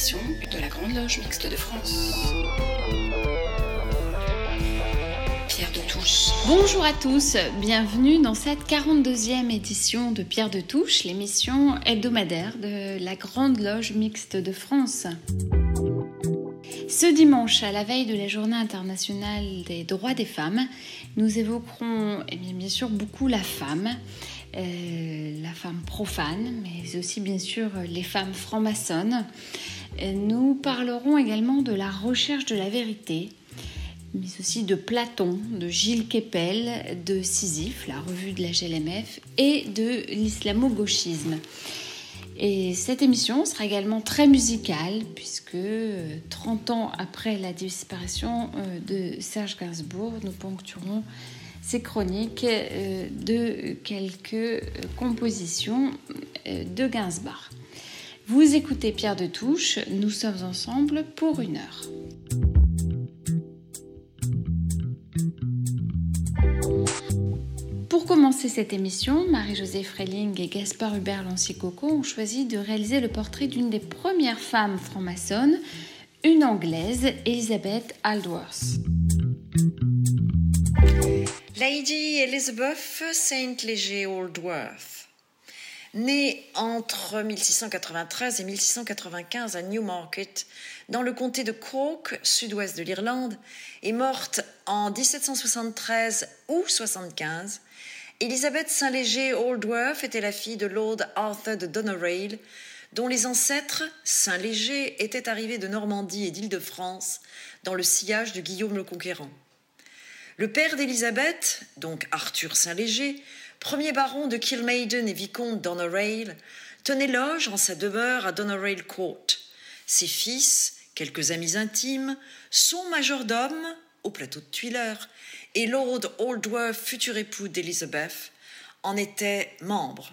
de la Grande Loge Mixte de France. Pierre de Touche. Bonjour à tous, bienvenue dans cette 42e édition de Pierre de Touche, l'émission hebdomadaire de la Grande Loge Mixte de France. Ce dimanche, à la veille de la Journée internationale des droits des femmes, nous évoquerons eh bien, sûr beaucoup la femme, la femme profane, mais aussi bien sûr les femmes franc-maçonnes. Euh, nous parlerons également de la recherche de la vérité, mais aussi de Platon, de Gilles Kepel, de Sisyphe, la revue de la GLMF, et de l'islamo-gauchisme. Et cette émission sera également très musicale, puisque 30 euh, ans après la disparition de Serge Gainsbourg, nous ponctuerons ces chroniques euh, de quelques euh, compositions euh, de Gainsbourg. Vous écoutez Pierre de Touche, nous sommes ensemble pour une heure. Pour commencer cette émission, Marie-Josée Freling et Gaspard Hubert Lancicoco ont choisi de réaliser le portrait d'une des premières femmes franc-maçonnes, une Anglaise, Elizabeth Aldworth. Lady Elizabeth Saint Léger Aldworth, née entre 1693 et 1695 à Newmarket, dans le comté de Cork, sud-ouest de l'Irlande, et morte en 1773 ou 75, Elizabeth Saint-Léger Aldworth était la fille de Lord Arthur de Doneraile, dont les ancêtres, Saint-Léger, étaient arrivés de Normandie et d'Île-de-France dans le sillage de Guillaume le Conquérant. Le père d'Élisabeth, donc Arthur Saint-Léger, premier baron de Kilmaiden et vicomte d'Honorail, tenait loge en sa demeure à Donorail Court. Ses fils, quelques amis intimes, son majordome, au plateau de Tuileur, et Lord Aldworth, futur époux d'Elizabeth, en étaient membres.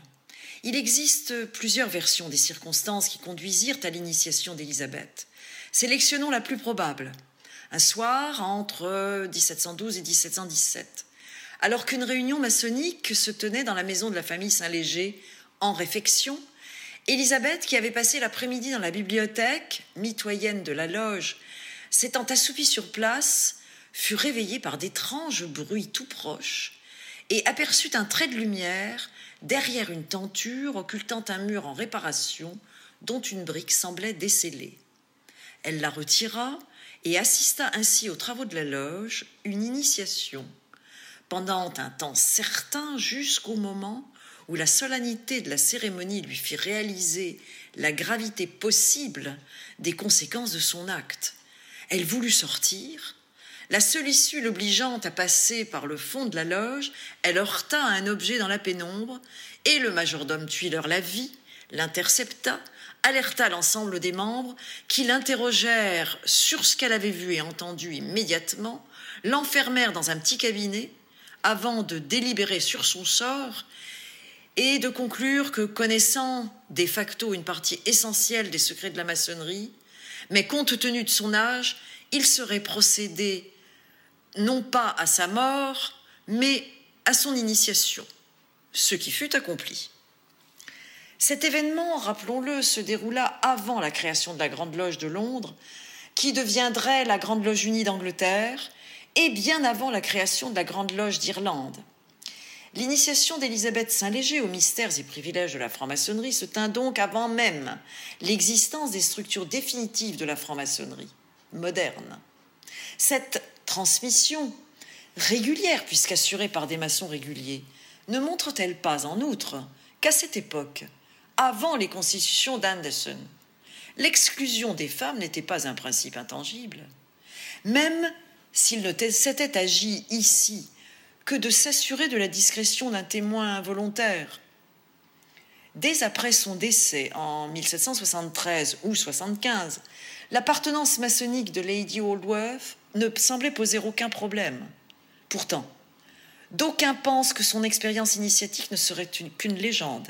Il existe plusieurs versions des circonstances qui conduisirent à l'initiation d'Élisabeth. Sélectionnons la plus probable un soir entre 1712 et 1717, alors qu'une réunion maçonnique se tenait dans la maison de la famille Saint-Léger en réfection. Élisabeth, qui avait passé l'après-midi dans la bibliothèque, mitoyenne de la loge, s'étant assoupie sur place, fut réveillée par d'étranges bruits tout proches et aperçut un trait de lumière derrière une tenture occultant un mur en réparation dont une brique semblait décellée. Elle la retira et assista ainsi aux travaux de la loge, une initiation, pendant un temps certain jusqu'au moment où la solennité de la cérémonie lui fit réaliser la gravité possible des conséquences de son acte. Elle voulut sortir. La seule issue l'obligeant à passer par le fond de la loge, elle heurta un objet dans la pénombre, et le majordome Tuileur la vit, l'intercepta, alerta l'ensemble des membres qui l'interrogèrent sur ce qu'elle avait vu et entendu immédiatement, l'enfermèrent dans un petit cabinet avant de délibérer sur son sort et de conclure que, connaissant de facto une partie essentielle des secrets de la maçonnerie, mais compte tenu de son âge, il serait procédé non pas à sa mort, mais à son initiation, ce qui fut accompli. Cet événement, rappelons-le, se déroula avant la création de la Grande Loge de Londres, qui deviendrait la Grande Loge unie d'Angleterre, et bien avant la création de la Grande Loge d'Irlande. L'initiation d'Élisabeth Saint-Léger aux mystères et privilèges de la franc-maçonnerie se tint donc avant même l'existence des structures définitives de la franc-maçonnerie moderne. Cette transmission, régulière puisqu'assurée par des maçons réguliers, ne montre-t-elle pas en outre qu'à cette époque, avant les constitutions d'Anderson. L'exclusion des femmes n'était pas un principe intangible. Même s'il ne s'était agi ici que de s'assurer de la discrétion d'un témoin involontaire. Dès après son décès en 1773 ou 75, l'appartenance maçonnique de Lady Aldworth ne semblait poser aucun problème. Pourtant, d'aucuns pensent que son expérience initiatique ne serait qu'une légende.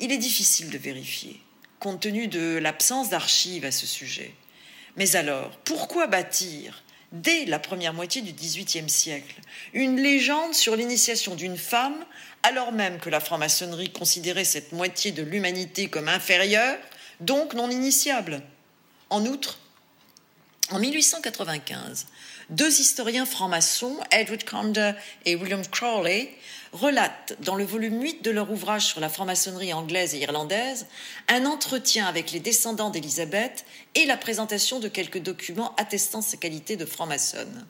Il est difficile de vérifier, compte tenu de l'absence d'archives à ce sujet. Mais alors, pourquoi bâtir, dès la première moitié du XVIIIe siècle, une légende sur l'initiation d'une femme, alors même que la franc-maçonnerie considérait cette moitié de l'humanité comme inférieure, donc non initiable? En outre, en 1895, deux historiens francs-maçons, Edward Conder et William Crawley, relatent dans le volume 8 de leur ouvrage sur la franc-maçonnerie anglaise et irlandaise un entretien avec les descendants d'Élisabeth et la présentation de quelques documents attestant sa qualité de franc-maçonne.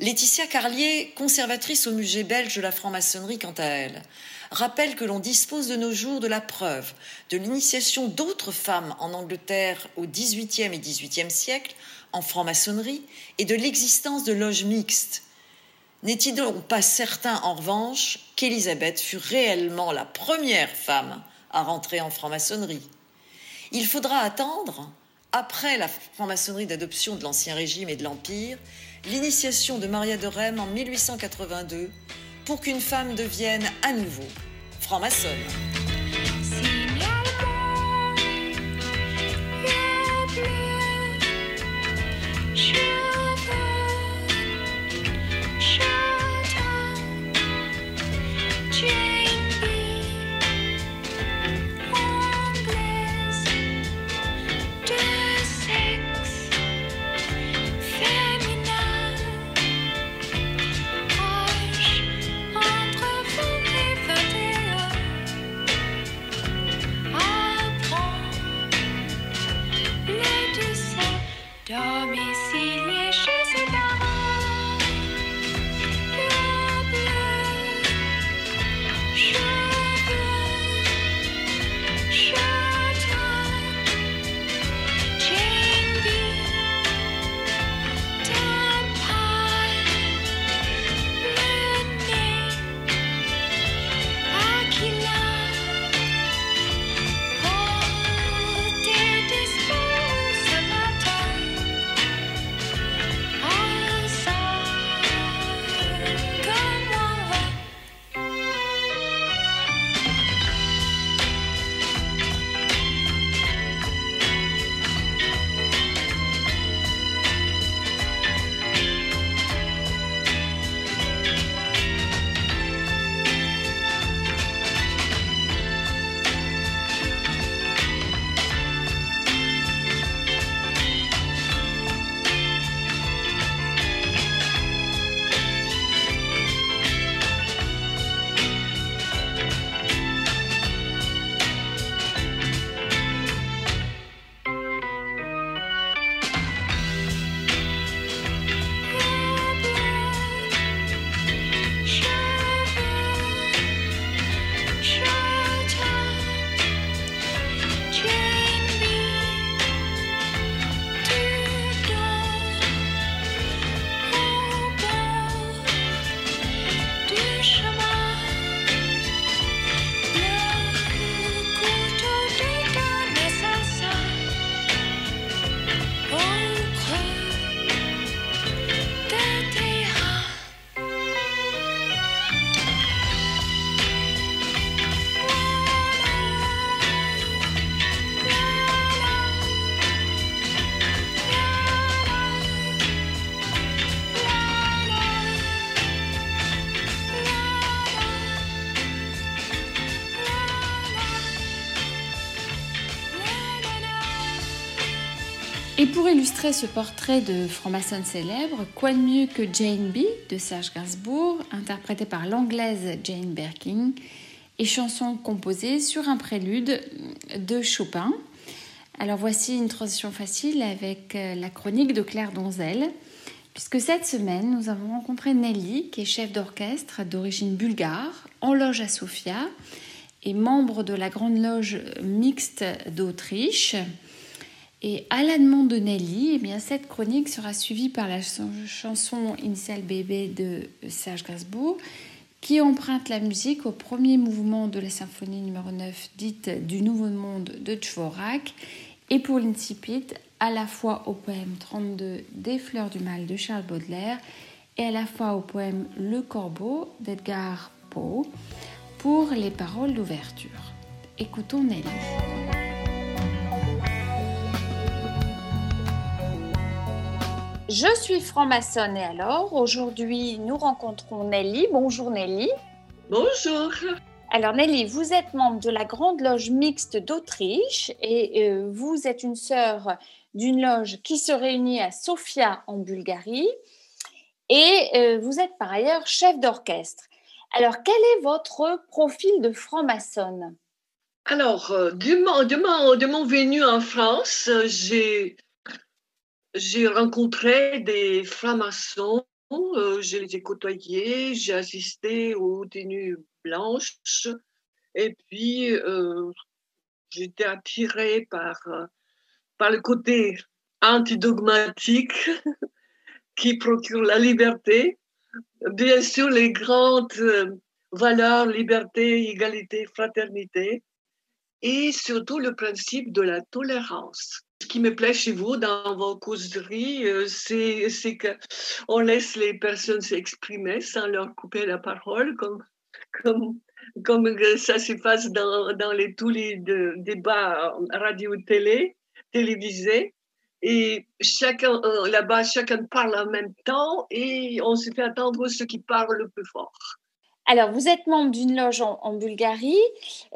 Laetitia Carlier, conservatrice au musée belge de la franc-maçonnerie quant à elle, rappelle que l'on dispose de nos jours de la preuve de l'initiation d'autres femmes en Angleterre au XVIIIe et XVIIIe siècle en franc-maçonnerie et de l'existence de loges mixtes. N'est-il donc pas certain, en revanche, qu'Élisabeth fut réellement la première femme à rentrer en franc-maçonnerie? Il faudra attendre, après la franc-maçonnerie d'adoption de l'Ancien Régime et de l'Empire, l'initiation de Maria de Rème en 1882 pour qu'une femme devienne à nouveau franc-maçonne. Et pour illustrer ce portrait de franc-maçonne célèbre, quoi de mieux que Jane B de Serge Gainsbourg, interprétée par l'anglaise Jane Birkin, et chanson composée sur un prélude de Chopin. Alors voici une transition facile avec euh, la chronique de Claire Donzel, puisque cette semaine nous avons rencontré Nelly, qui est chef d'orchestre d'origine bulgare, en loge à Sofia, et membre de la grande loge mixte d'Autriche. Et à la demande de Nelly, eh bien, cette chronique sera suivie par la chanson Initial Bébé de Serge Gainsbourg, qui emprunte la musique au premier mouvement de la symphonie numéro 9 dite du Nouveau Monde de Dvorak, et pour l'incipit à la fois au poème 32 des Fleurs du Mal de Charles Baudelaire et à la fois au poème Le Corbeau d'Edgar Poe pour les paroles d'ouverture. Écoutons Nelly. Je suis franc-maçonne et alors aujourd'hui nous rencontrons Nelly. Bonjour Nelly. Bonjour. Alors Nelly, vous êtes membre de la Grande Loge mixte d'Autriche et euh, vous êtes une sœur d'une loge qui se réunit à Sofia en Bulgarie et euh, vous êtes par ailleurs chef d'orchestre. Alors quel est votre profil de franc-maçonne? Alors, euh, de, mon, de, mon, venu en France, j'ai j'ai rencontré des francs-maçons, je les ai côtoyés, j'ai assisté aux tenues blanches et puis j'étais attirée par par le côté antidogmatique qui procure la liberté. Bien sûr, les grandes euh, valeurs, liberté, égalité, fraternité, et surtout le principe de la tolérance. Ce qui me plaît chez vous dans vos causeries, euh, c'est, qu'on laisse les personnes s'exprimer sans leur couper la parole, comme, comme, comme ça se passe dans, dans les, tous les débats radio-télé télévisé. Et chacun, euh, là-bas, chacun parle en même temps et on se fait attendre ceux qui parlent le plus fort. Alors, vous êtes membre d'une loge en, Bulgarie.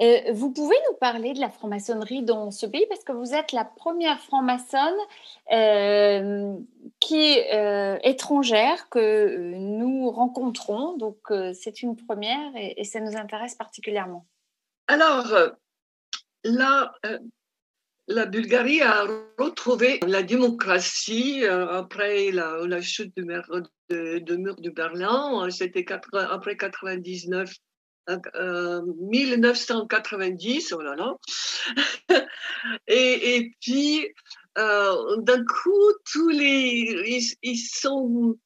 Euh, vous pouvez nous parler de la franc-maçonnerie dans ce pays parce que vous êtes la première franc-maçonne euh, qui est étrangère que nous rencontrons. Donc, c'est une première et, ça nous intéresse particulièrement. Alors, là, la Bulgarie a retrouvé la démocratie euh, après la, chute du de, mur de Berlin. C'était après 99, 1990, euh, oh là là. et, puis, euh, d'un coup, tous les, ils, sont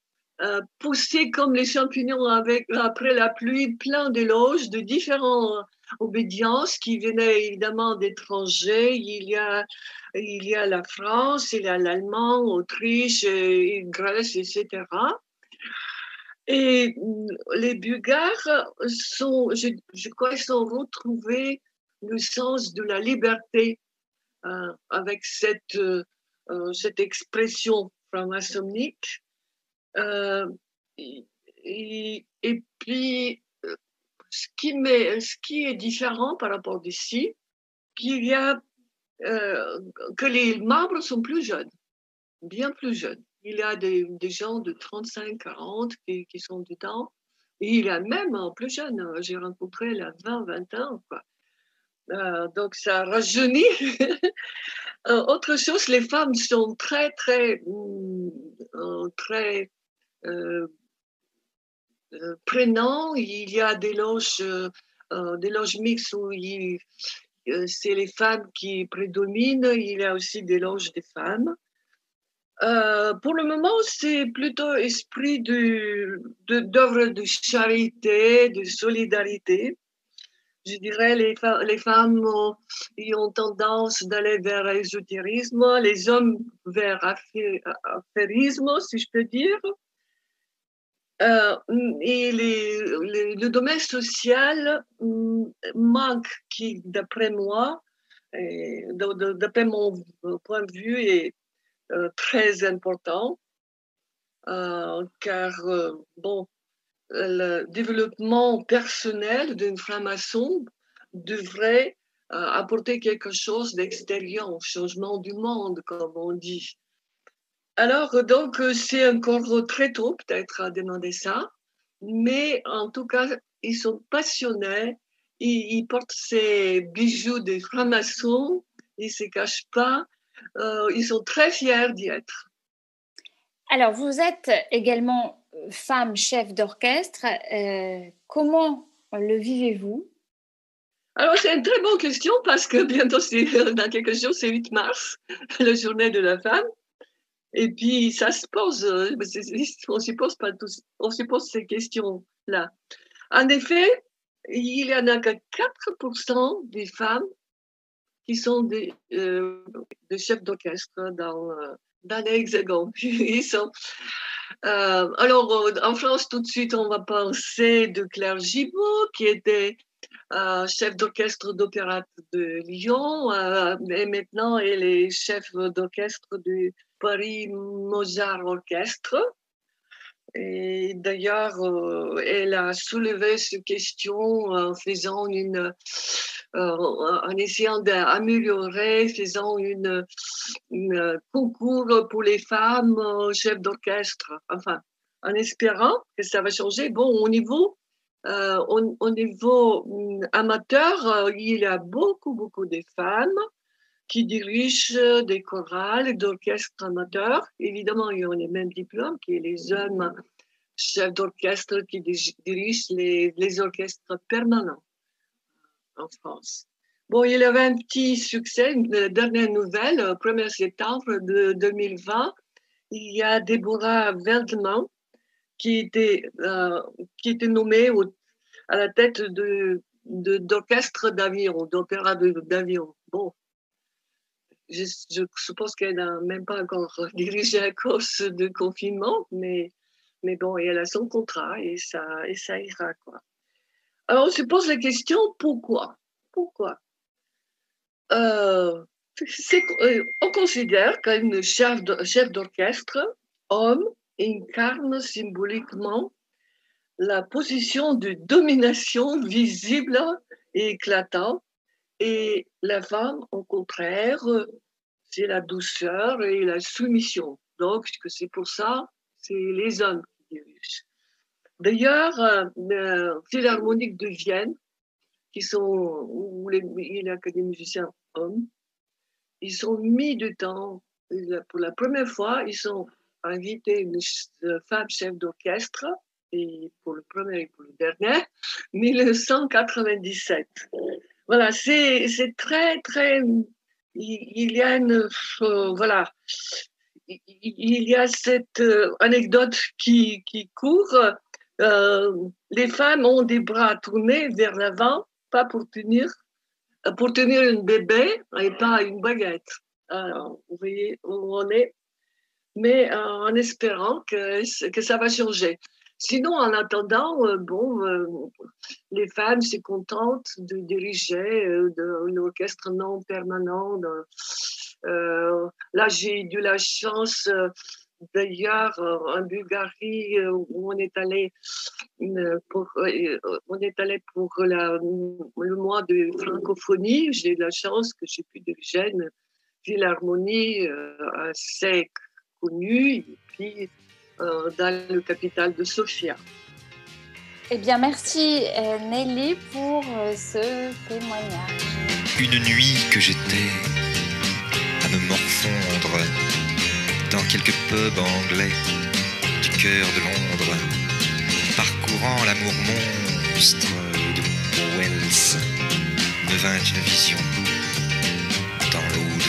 poussés comme les champignons avec, après la pluie, plein d'éloges de différents obédience qui venait évidemment d'étrangers. Il y a, il y a la France, il y a l'Allemand, Autriche, Grèce, etc. Et mm, les Bulgares sont, je, crois, ils ont retrouvé le sens de la liberté euh, avec cette, euh, cette expression franc-maçonnique. Euh, et, puis, ce qui, est différent par rapport d'ici, qu'il y a euh, que les membres sont plus jeunes, bien plus jeunes. Il y a des, gens de 35, 40 qui, sont dedans. Et il y a même plus jeunes. J'ai rencontré la 20, 20 ans. Euh, donc ça rajeunit. Euh, autre chose, les femmes sont très, très, mm, très euh, prenant. Il y a des loges, euh, euh, des loges mixtes où c'est les femmes qui prédominent. Il y a aussi des loges des femmes. Pour le moment, c'est plutôt esprit d'œuvre de, de, charité, de solidarité. Je dirais les, les femmes ont, ont tendance d'aller vers l'ésotérisme, les hommes vers l'affairisme, si je peux dire. Euh, et le domaine social mm, manque, d'après moi, d'après mon point de vue, est euh, très important, euh, car bon, le développement personnel d'une franc-maçon devrait apporter quelque chose d'extérieur, changement du monde, comme on dit. Alors, donc, euh, c'est encore très tôt peut-être à demander ça, mais en tout cas, ils sont passionnés, ils, portent ces bijoux des francs-maçons, ils ne se cachent pas, euh, ils sont très fiers d'y être. Alors, vous êtes également euh, femme chef d'orchestre. comment le vivez-vous? Alors, c'est une très bonne question parce que bientôt, dans quelques jours, c'est 8 mars, la journée de la femme. Et puis, ça se pose, euh, on ne se pose pas tous, on se pose ces questions-là. En effet, il y en a que 4% des femmes qui sont des, euh, des chefs d'orchestre dans, euh, dans l'Hexagone. Ils sont, euh, alors, en France, tout de suite, on va penser de Claire Gibault, qui était chef d'orchestre d'opéra de Lyon, et maintenant elle est chef d'orchestre du Paris Mozart Orchestre. Et d'ailleurs, euh, elle a soulevé cette question en faisant une, euh, en essayant d'améliorer, faisant une, concours pour les femmes chefs d'orchestre. Enfin, en espérant que ça va changer. Bon, au niveau, euh, au, niveau hum, amateur, il y a beaucoup, beaucoup de femmes qui dirigent des chorales et d'orchestres amateurs. Évidemment, ils ont les mêmes diplômes que les hommes chefs d'orchestre qui dirigent les, orchestres permanents en France. Bon, il y avait un petit succès, une dernière nouvelle, 1er septembre de 2020. Il y a Déborah Veldman qui était, euh, nommée à la tête d'orchestre d'avion, d'opéra d'avion. Bon, je, suppose qu'elle n'a même pas encore dirigé à cause de confinement, mais, mais bon, elle a son contrat et ça, et ça ira. Quoi. Alors on se pose la question pourquoi? Pourquoi? Euh, euh, On considère qu'un chef d'orchestre, homme, incarne symboliquement la position de domination visible et éclatante et la femme, au contraire, c'est la douceur et la soumission. Donc, c'est pour ça, c'est les hommes qui dirigent. D'ailleurs, euh, Philharmonique de Vienne, qui sont, où il y a des musiciens hommes, ils sont mis du temps. Pour la première fois, ils ont invité une femme chef d'orchestre, et pour le premier et pour le dernier, 1997 voilà, c'est très, très. Il y a une. Euh, voilà. Il y a cette euh, anecdote qui, qui court. Euh, les femmes ont des bras tournés vers l'avant, pas pour tenir, pour tenir un bébé et pas une baguette. Alors, vous voyez où on est, mais en espérant que, que ça va changer. Sinon, en attendant, euh, bon, euh, les femmes se contentent de diriger euh, un orchestre non permanent. là, j'ai eu la chance, d'ailleurs, en Bulgarie, où on est allé pour, on est allé pour le mois de francophonie. J'ai eu la chance que j'ai pu diriger une philharmonie assez connue. Dans le capital de Sofia. Eh bien, merci euh, Nelly pour euh, ce témoignage. Une nuit que j'étais à me morfondre dans quelques pubs anglais du cœur de Londres, parcourant l'amour monstre de Wells, me vint une vision dans l'eau de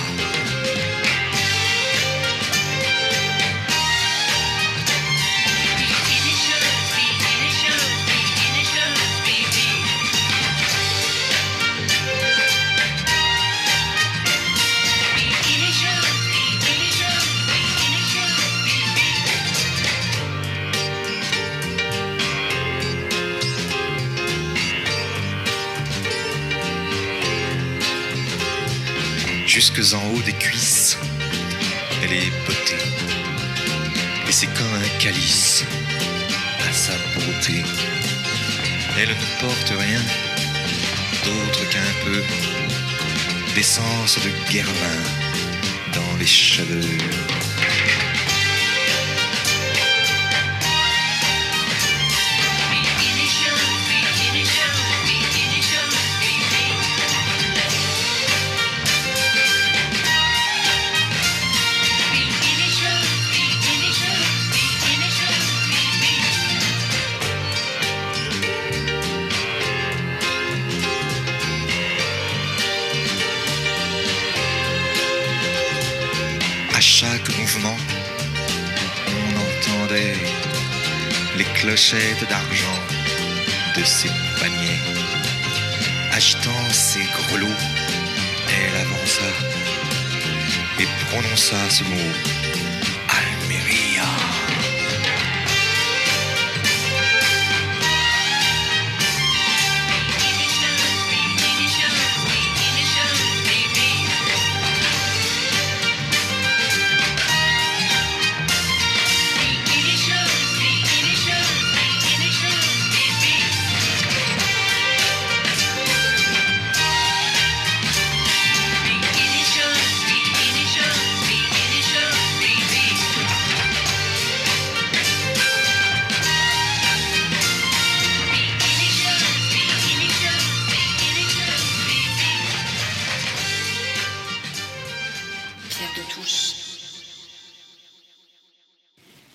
En haut des cuisses. Elle est potée, et c'est comme un calice à sa beauté. Elle ne porte rien d'autre qu'un peu d'essence de guervin dans les cheveux. Clochettes d'argent de ses paniers. Agitant ses grelots, elle avança et prononça ce mot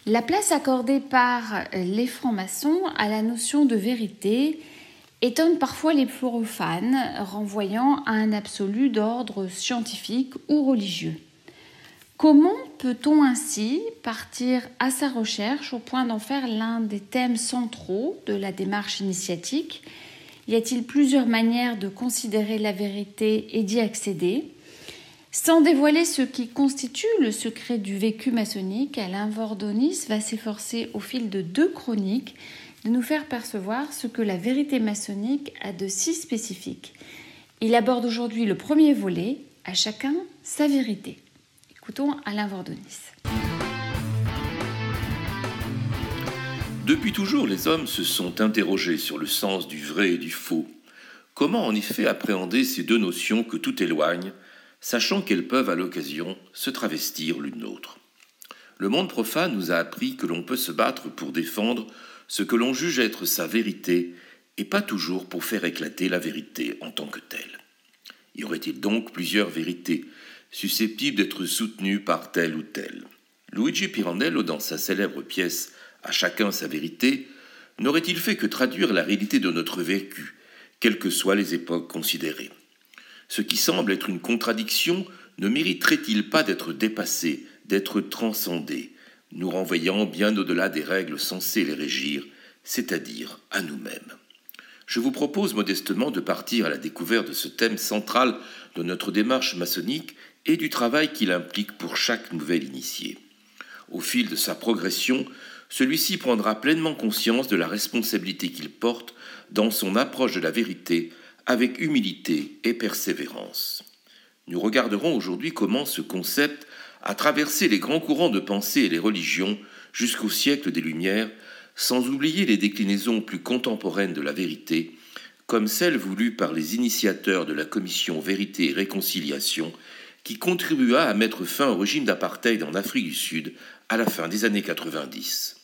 La place accordée par les francs-maçons à la notion de vérité étonne parfois les profanes, renvoyant à un absolu d'ordre scientifique ou religieux. Comment peut-on ainsi partir à sa recherche au point d'en faire l'un des thèmes centraux de la démarche initiatique? Y a-t-il plusieurs manières de considérer la vérité et d'y accéder? Sans dévoiler ce qui constitue le secret du vécu maçonnique, Alain Vordonis va s'efforcer au fil de deux chroniques de nous faire percevoir ce que la vérité maçonnique a de si spécifique. Il aborde aujourd'hui le premier volet, à chacun sa vérité. Écoutons Alain Vordonis. Depuis toujours, les hommes se sont interrogés sur le sens du vrai et du faux. Comment en effet appréhender ces deux notions que tout éloigne, sachant qu'elles peuvent à l'occasion se travestir l'une l'autre. Le monde profane nous a appris que l'on peut se battre pour défendre ce que l'on juge être sa vérité, et pas toujours pour faire éclater la vérité en tant que telle. Y aurait-il donc plusieurs vérités, susceptibles d'être soutenues par telle ou telle? Luigi Pirandello, dans sa célèbre pièce À chacun sa vérité, n'aurait-il fait que traduire la réalité de notre vécu, quelles que soient les époques considérées? Ce qui semble être une contradiction ne mériterait-il pas d'être dépassé, d'être transcendé, nous renvoyant bien au-delà des règles censées les régir, c'est-à-dire à, nous-mêmes Je vous propose modestement de partir à la découverte de ce thème central de notre démarche maçonnique et du travail qu'il implique pour chaque nouvel initié. Au fil de sa progression, celui-ci prendra pleinement conscience de la responsabilité qu'il porte dans son approche de la vérité avec humilité et persévérance. Nous regarderons aujourd'hui comment ce concept a traversé les grands courants de pensée et les religions jusqu'au siècle des Lumières, sans oublier les déclinaisons plus contemporaines de la vérité, comme celle voulue par les initiateurs de la commission Vérité et Réconciliation, qui contribua à mettre fin au régime d'apartheid en Afrique du Sud à la fin des années 90.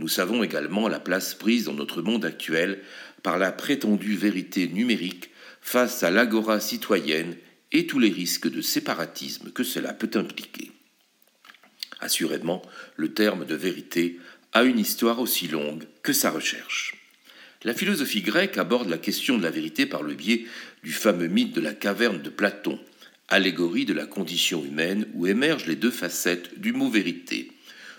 Nous savons également la place prise dans notre monde actuel par la prétendue vérité numérique face à l'agora citoyenne et tous les risques de séparatisme que cela peut impliquer. Assurément, le terme de vérité a une histoire aussi longue que sa recherche. La philosophie grecque aborde la question de la vérité par le biais du fameux mythe de la caverne de Platon, allégorie de la condition humaine où émergent les deux facettes du mot vérité.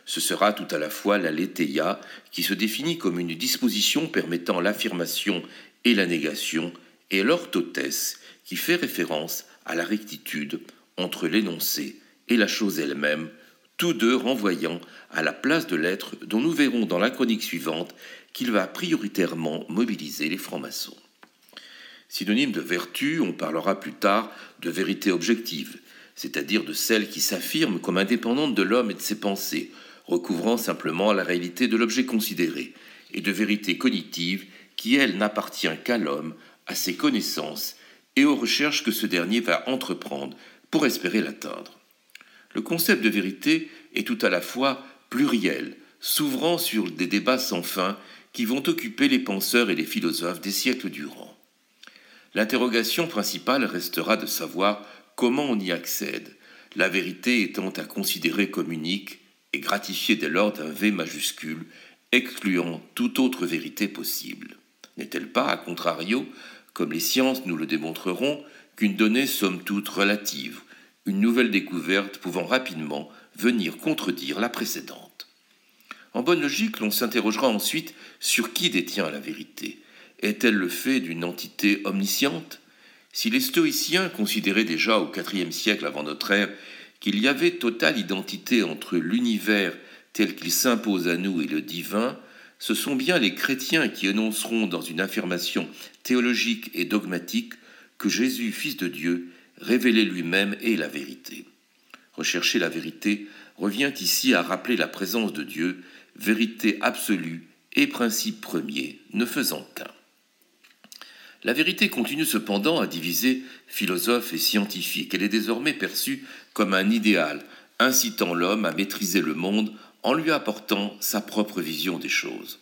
Ce sera tout à la fois la letheia, qui se définit comme une disposition permettant l'affirmation et la négation, et l'orthotesse, qui fait référence à la rectitude entre l'énoncé et la chose elle-même, tous deux renvoyant à la place de l'être dont nous verrons dans la chronique suivante qu'il va prioritairement mobiliser les francs-maçons. Synonyme de vertu, on parlera plus tard de vérité objective, c'est-à-dire de celle qui s'affirme comme indépendante de l'homme et de ses pensées, recouvrant simplement la réalité de l'objet considéré, et de vérité cognitive qui, elle, n'appartient qu'à l'homme, à ses connaissances et aux recherches que ce dernier va entreprendre pour espérer l'atteindre. Le concept de vérité est tout à la fois pluriel, s'ouvrant sur des débats sans fin qui vont occuper les penseurs et les philosophes des siècles durant. L'interrogation principale restera de savoir comment on y accède, la vérité étant à considérer comme unique et gratifiée dès lors d'un V majuscule, excluant toute autre vérité possible. N'est-elle pas, à contrario, comme les sciences nous le démontreront, qu'une donnée somme toute relative, une nouvelle découverte pouvant rapidement venir contredire la précédente? En bonne logique, l'on s'interrogera ensuite sur qui détient la vérité. Est-elle le fait d'une entité omnisciente? Si les stoïciens considéraient déjà au IVe siècle avant notre ère qu'il y avait totale identité entre l'univers tel qu'il s'impose à nous et le divin, ce sont bien les chrétiens qui énonceront dans une affirmation théologique et dogmatique que Jésus, Fils de Dieu, révélait lui-même et la vérité. Rechercher la vérité revient ici à rappeler la présence de Dieu, vérité absolue et principe premier, ne faisant qu'un. La vérité continue cependant à diviser philosophes et scientifiques. Elle est désormais perçue comme un idéal, incitant l'homme à maîtriser le monde en lui apportant sa propre vision des choses.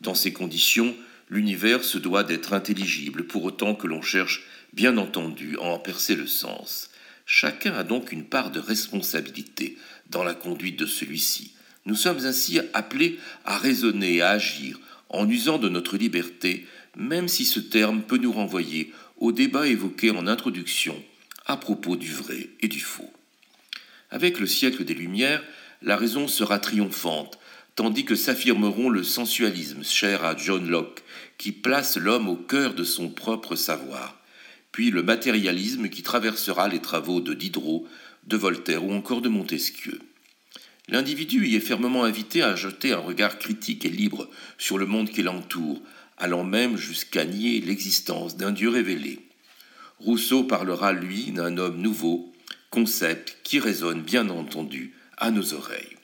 Dans ces conditions, l'univers se doit d'être intelligible, pour autant que l'on cherche, bien entendu, à en percer le sens. Chacun a donc une part de responsabilité dans la conduite de celui-ci. Nous sommes ainsi appelés à raisonner à agir en usant de notre liberté, même si ce terme peut nous renvoyer au débat évoqué en introduction à propos du vrai et du faux. Avec le siècle des Lumières, la raison sera triomphante, tandis que s'affirmeront le sensualisme cher à John Locke, qui place l'homme au cœur de son propre savoir, puis le matérialisme qui traversera les travaux de Diderot, de Voltaire ou encore de Montesquieu. L'individu y est fermement invité à jeter un regard critique et libre sur le monde qui l'entoure, allant même jusqu'à nier l'existence d'un Dieu révélé. Rousseau parlera, lui, d'un homme nouveau, concept qui résonne bien entendu à nos oreilles.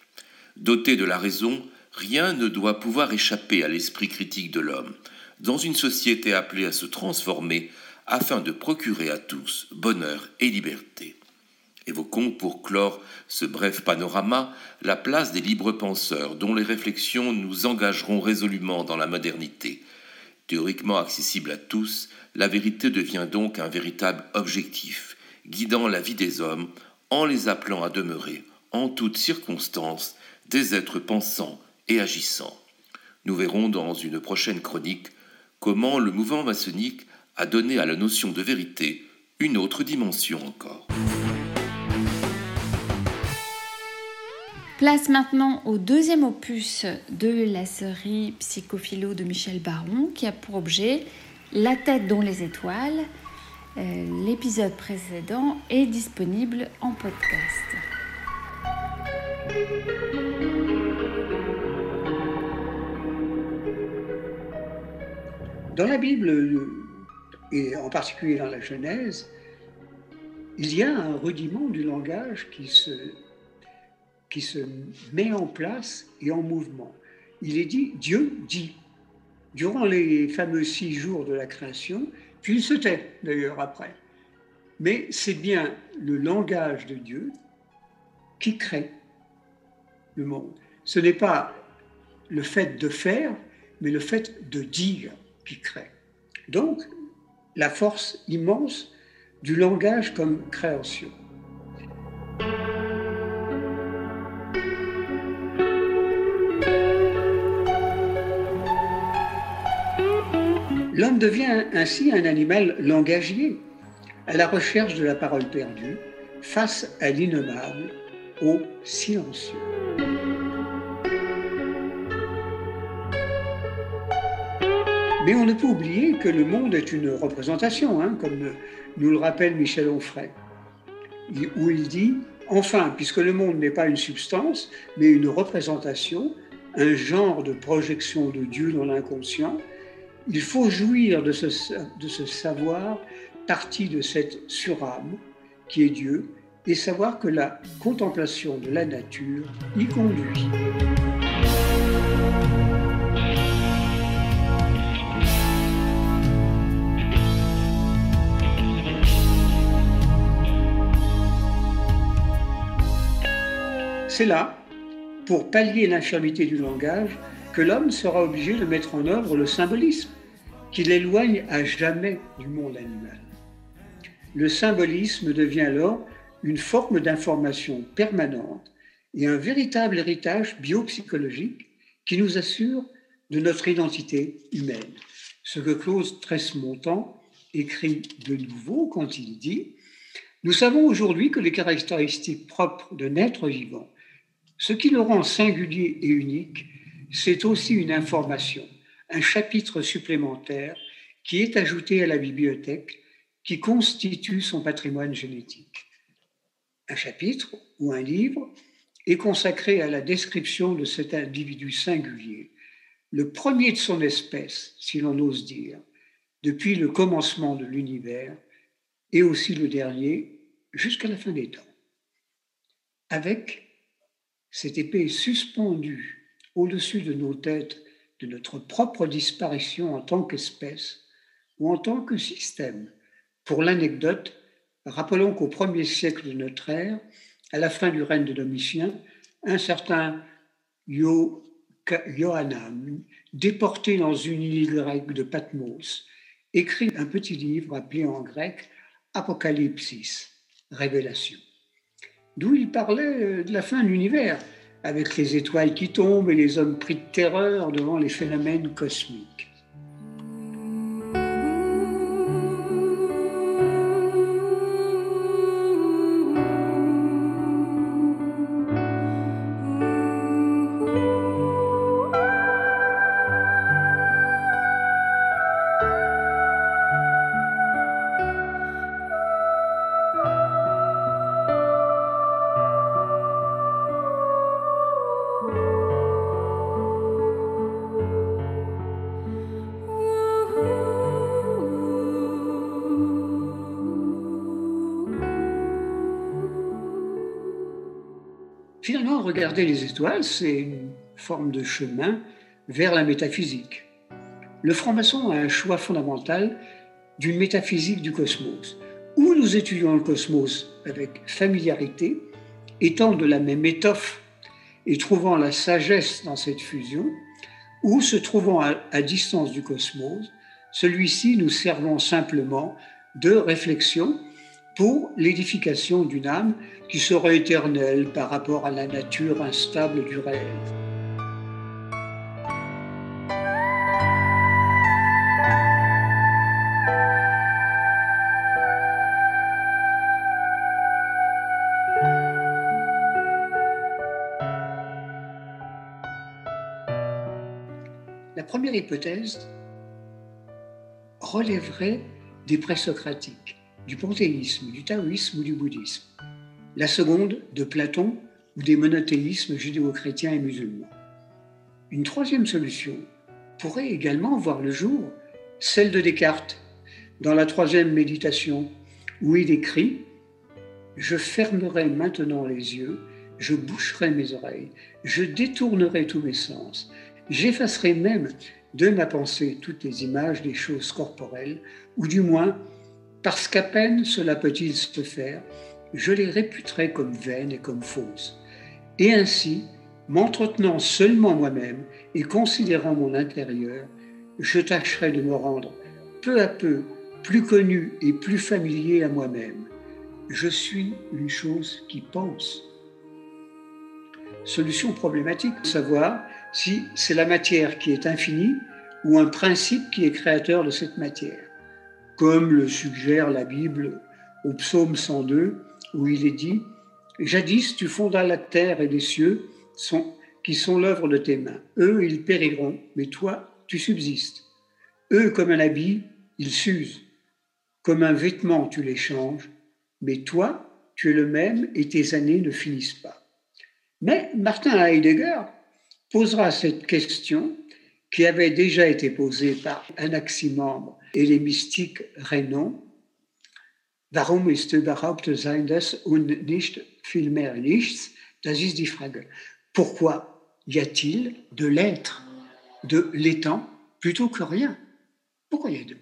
Doté de la raison, rien ne doit pouvoir échapper à l'esprit critique de l'homme, dans une société appelée à se transformer afin de procurer à tous bonheur et liberté. Évoquons pour clore ce bref panorama la place des libres penseurs dont les réflexions nous engageront résolument dans la modernité. Théoriquement accessible à tous, la vérité devient donc un véritable objectif, guidant la vie des hommes en les appelant à demeurer en toutes circonstances, des êtres pensants et agissants. Nous verrons dans une prochaine chronique comment le mouvement maçonnique a donné à la notion de vérité une autre dimension encore. Place maintenant au deuxième opus de la série Psychophilo de Michel Baron qui a pour objet La tête dans les étoiles. Euh, l'épisode précédent est disponible en podcast. Dans la Bible, et en particulier dans la Genèse, il y a un rudiment du langage qui se, qui se met en place et en mouvement. Il est dit, Dieu dit. Durant les fameux six jours de la création, puis il se tait d'ailleurs après. Mais c'est bien le langage de Dieu qui crée le monde. Ce n'est pas le fait de faire, mais le fait de dire qui crée. Donc, la force immense du langage comme création. L'homme devient ainsi un animal langagier, à la recherche de la parole perdue, face à l'innommable, au silencieux. Mais on ne peut oublier que le monde est une représentation, hein, comme nous le rappelle Michel Onfray, où il dit Enfin, puisque le monde n'est pas une substance, mais une représentation, un genre de projection de Dieu dans l'inconscient, il faut jouir de ce, savoir parti de cette surâme qui est Dieu et savoir que la contemplation de la nature y conduit. C'est là, pour pallier l'infirmité du langage, que l'homme sera obligé de mettre en œuvre le symbolisme, qui l'éloigne à jamais du monde animal. Le symbolisme devient alors une forme d'information permanente et un véritable héritage biopsychologique qui nous assure de notre identité humaine. Ce que Claude Tresse-Montant écrit de nouveau quand il dit Nous savons aujourd'hui que les caractéristiques propres d'un être vivant Ce qui le rend singulier et unique, c'est aussi une information, un chapitre supplémentaire qui est ajouté à la bibliothèque qui constitue son patrimoine génétique. Un chapitre ou un livre est consacré à la description de cet individu singulier, le premier de son espèce, si l'on ose dire, depuis le commencement de l'univers, et aussi le dernier jusqu'à la fin des temps. Avec cette épée suspendue au-dessus de nos têtes de notre propre disparition en tant qu'espèce ou en tant que système. Pour l'anecdote, rappelons qu'au premier siècle de notre ère, à la fin du règne de Domitien, un certain Johannan, déporté dans une île grecque de Patmos, écrit un petit livre appelé en grec Apocalypsis, Révélation, d'où il parlait euh, de la fin de l'univers, avec les étoiles qui tombent et les hommes pris de terreur devant les phénomènes cosmiques. C'est une forme de chemin vers la métaphysique. Le franc-maçon a un choix fondamental d'une métaphysique du cosmos, où nous étudions le cosmos avec familiarité, étant de la même étoffe et trouvant la sagesse dans cette fusion, ou se trouvant à distance du cosmos, celui-ci nous servant simplement de réflexion pour l'édification d'une âme qui serait éternelle par rapport à la nature instable du rêve. La première hypothèse relèverait des présocratiques du panthéisme, du taoïsme ou du bouddhisme. La seconde, de Platon ou des monothéismes judéo-chrétiens et musulmans. Une troisième solution pourrait également voir le jour, celle de Descartes, dans la troisième méditation, où il écrit Je fermerai maintenant les yeux, je boucherai mes oreilles, je détournerai tous mes sens, j'effacerai même de ma pensée toutes les images des choses corporelles, ou du moins parce qu'à peine cela peut-il se faire, je les réputerai comme vaines et comme fausses. Et ainsi, m'entretenant seulement moi-même et considérant mon intérieur, je tâcherai de me rendre peu à peu plus connu et plus familier à moi-même. Je suis une chose qui pense. Solution problématique, savoir si c'est la matière qui est infinie ou un principe qui est créateur de cette matière comme le suggère la Bible au psaume 102, où il est dit Jadis tu fondas la terre et les cieux, qui sont l'œuvre de tes mains. Eux, ils périront, mais toi, tu subsistes. Eux, comme un habit, ils s'usent. Comme un vêtement, tu les changes, mais toi, tu es le même et tes années ne finissent pas. Mais Martin Heidegger posera cette question qui avait déjà été posée par Anaximandre et les mystiques rénants. Warum ist überhaupt sein das und nicht vielmehr nichts? Das ist die Frage. Pourquoi y a-t-il de l'être, de l'étant, plutôt que rien? Pourquoi y a de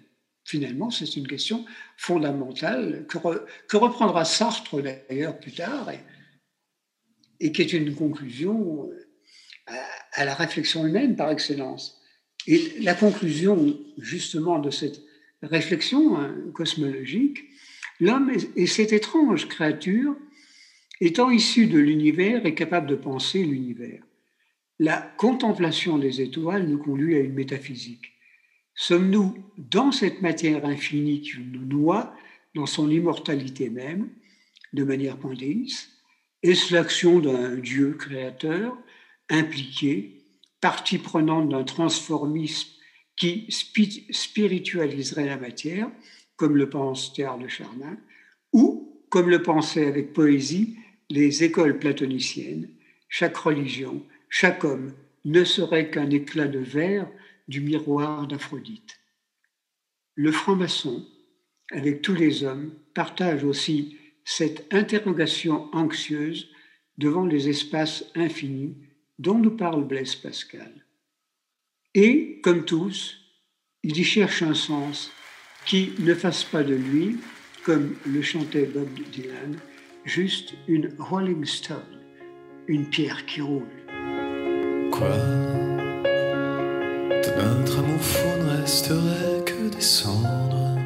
Finalement, c'est une question fondamentale que, reprendra Sartre d'ailleurs plus tard et, qui est une conclusion à, à la réflexion humaine par excellence. Et la conclusion justement de cette réflexion hein, cosmologique, l'homme est, cette étrange créature étant issu de l'univers et capable de penser l'univers. La contemplation des étoiles nous conduit à une métaphysique. Sommes-nous dans cette matière infinie qui nous noie dans son immortalité même, de manière panthéiste, Est-ce l'action d'un Dieu créateur impliqué, partie prenante d'un transformisme qui spiritualiserait la matière, comme le pense Théard de Chardin, ou, comme le pensaient avec poésie les écoles platoniciennes, chaque religion, chaque homme ne serait qu'un éclat de verre du miroir d'Aphrodite. Le franc-maçon, avec tous les hommes, partage aussi cette interrogation anxieuse devant les espaces infinis dont nous parle Blaise Pascal. Et, comme tous, il y cherche un sens qui ne fasse pas de lui, comme le chantait Bob Dylan, juste une Rolling Stone, une pierre qui roule. Quoi? De notre amour fou ne resterait que des cendres.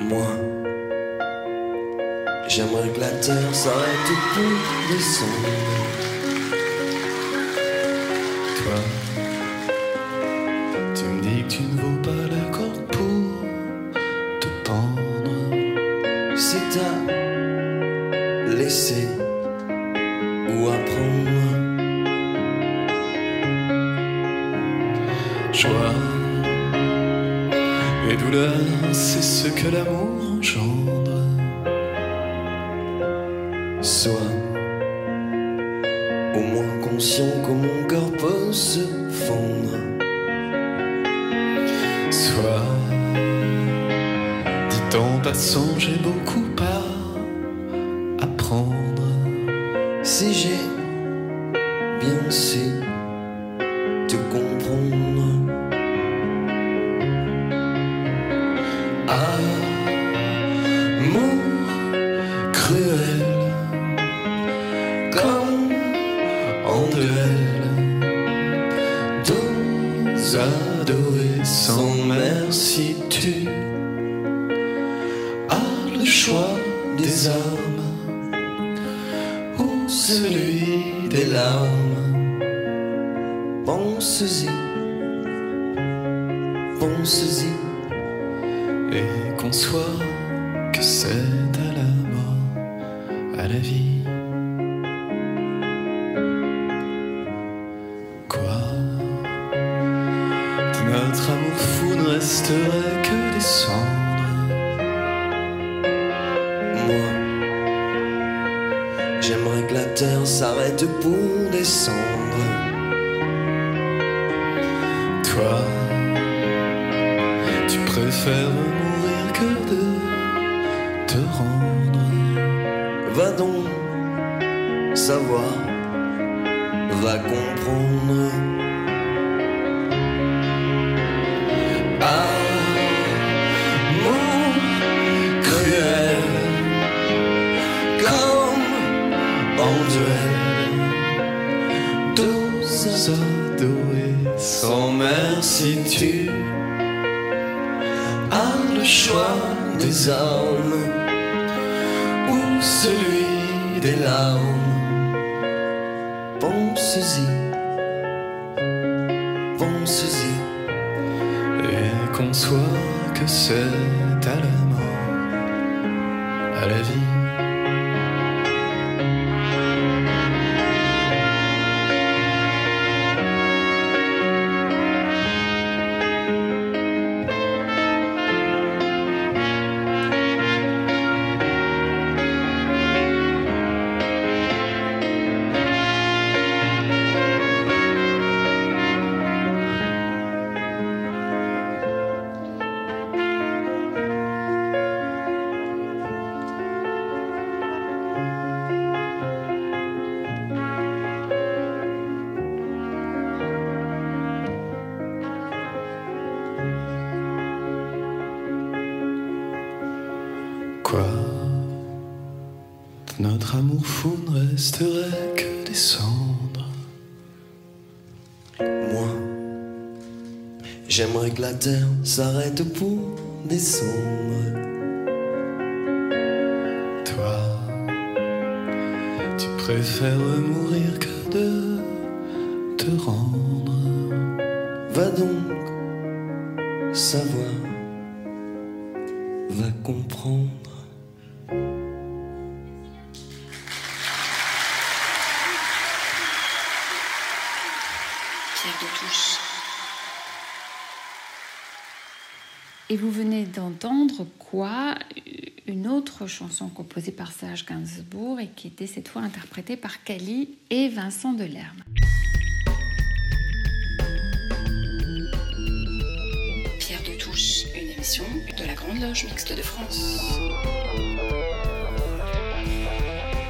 Moi, j'aimerais que la terre s'arrête pour descendre. tu ne vaux pas la corde pour te pendre. C'est à laisser ou apprendre. Joie et douleur, c'est ce que l'amour engendre. Sois au moins conscient que mon corps peut se fondre. Dit en passant, j'ai beaucoup tu préfères mourir que de te rendre. Va donc savoir, va comprendre. Des ou celui des larmes. Pense-y, pense-y. et conçois que c'est à la resterait que des cendres. Moi, j'aimerais que la terre s'arrête pour descendre. Toi, tu préfères mourir que Une autre chanson composée par Serge Gainsbourg et qui était cette fois interprétée par Cali et Vincent Delerme. Pierre de Touche, une émission de la Grande Loge Mixte de France.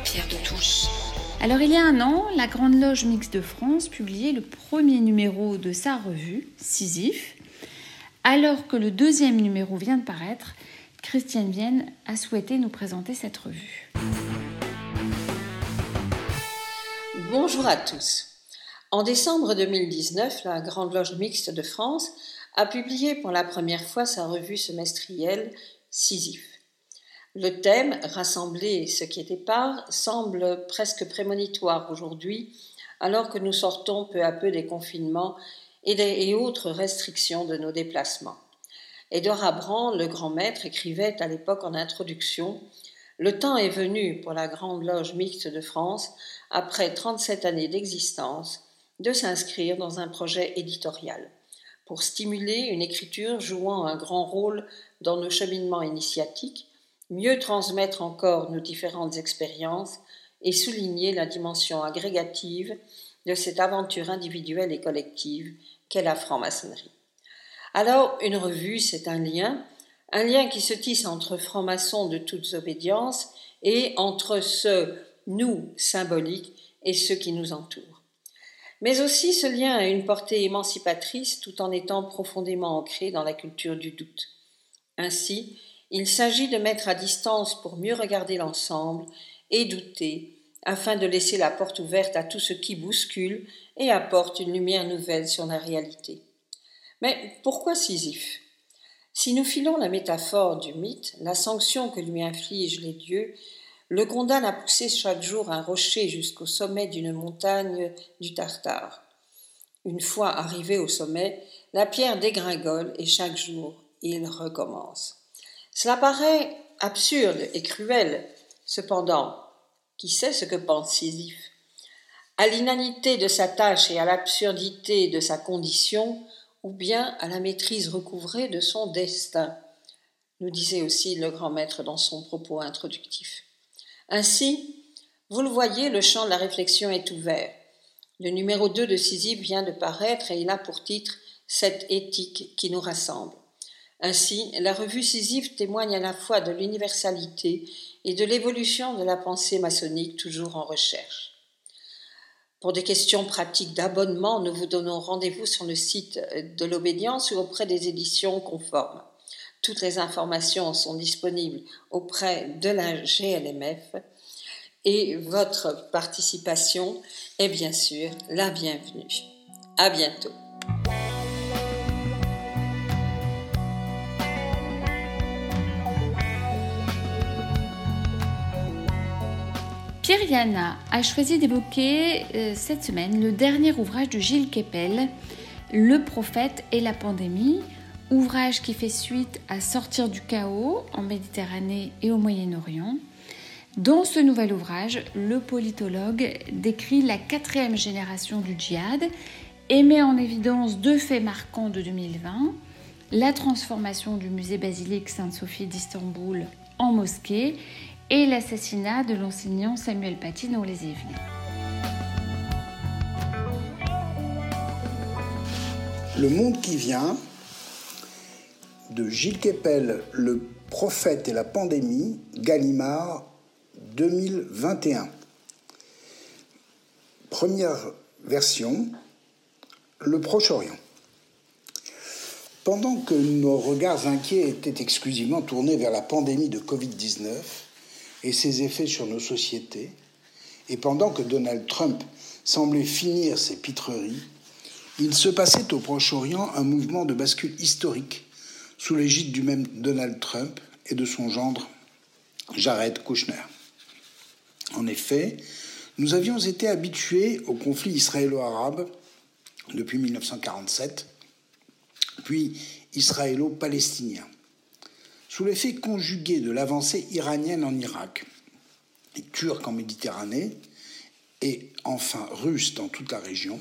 Pierre de Touche. Alors il y a un an, la Grande Loge Mixte de France publiait le premier numéro de sa revue, Sisyphe, alors que le deuxième numéro vient de paraître, Christiane Vienne a souhaité nous présenter cette revue. Bonjour à tous. En décembre 2019, la Grande Loge Mixte de France a publié pour la première fois sa revue semestrielle Sisyphe. Le thème, rassembler ce qui était part, semble presque prémonitoire aujourd'hui, alors que nous sortons peu à peu des confinements et, autres restrictions de nos déplacements. Edora Brand, le grand maître, écrivait à l'époque en introduction Le temps est venu pour la Grande Loge mixte de France, après 37 années d'existence, de s'inscrire dans un projet éditorial pour stimuler une écriture jouant un grand rôle dans nos cheminements initiatiques, mieux transmettre encore nos différentes expériences et souligner la dimension agrégative de cette aventure individuelle et collective qu'est la franc-maçonnerie. Alors, une revue, c'est un lien, un lien qui se tisse entre francs-maçons de toutes obédiences et entre ce nous symbolique et ceux qui nous entourent. Mais aussi ce lien a une portée émancipatrice tout en étant profondément ancré dans la culture du doute. Ainsi, il s'agit de mettre à distance pour mieux regarder l'ensemble et douter afin de laisser la porte ouverte à tout ce qui bouscule et apporte une lumière nouvelle sur la réalité. Mais pourquoi Sisyphe? Si nous filons la métaphore du mythe, la sanction que lui infligent les dieux le condamne à pousser chaque jour un rocher jusqu'au sommet d'une montagne du Tartare. Une fois arrivé au sommet, la pierre dégringole et chaque jour il recommence. Cela paraît absurde et cruel. Cependant, qui sait ce que pense Sisyphe? À l'inanité de sa tâche et à l'absurdité de sa condition, ou bien à la maîtrise recouvrée de son destin, nous disait aussi le grand maître dans son propos introductif. Ainsi, vous le voyez, le champ de la réflexion est ouvert. Le numéro 2 de Sisyphe vient de paraître et il a pour titre Cette éthique qui nous rassemble. Ainsi, la revue Sisyphe témoigne à la fois de l'universalité et de l'évolution de la pensée maçonnique toujours en recherche. Pour des questions pratiques d'abonnement, nous vous donnons rendez-vous sur le site de l'obédience ou auprès des éditions conformes. Toutes les informations sont disponibles auprès de la GLMF et votre participation est bien sûr la bienvenue. À bientôt. Pierre Yana a choisi d'évoquer euh, cette semaine le dernier ouvrage de Gilles Kepel, Le prophète et la pandémie, ouvrage qui fait suite à Sortir du chaos en Méditerranée et au Moyen-Orient. Dans ce nouvel ouvrage, le politologue décrit la quatrième génération du djihad et met en évidence deux faits marquants de 2020, la transformation du musée basilique Sainte-Sophie d'Istanbul en mosquée et l'assassinat de l'enseignant Samuel Paty dans les Yvelines. Le monde qui vient de Gilles Kepel, Le prophète et la pandémie, Gallimard 2021. Première version, le Proche-Orient. Pendant que nos regards inquiets étaient exclusivement tournés vers la pandémie de Covid-19, et ses effets sur nos sociétés, et pendant que Donald Trump semblait finir ses pitreries, il se passait au Proche-Orient un mouvement de bascule historique sous l'égide du même Donald Trump et de son gendre Jared Kushner. En effet, nous avions été habitués au conflit israélo-arabe depuis 1947, puis israélo-palestinien sous l'effet conjugué de l'avancée iranienne en Irak, turque en Méditerranée, et enfin russe dans toute la région,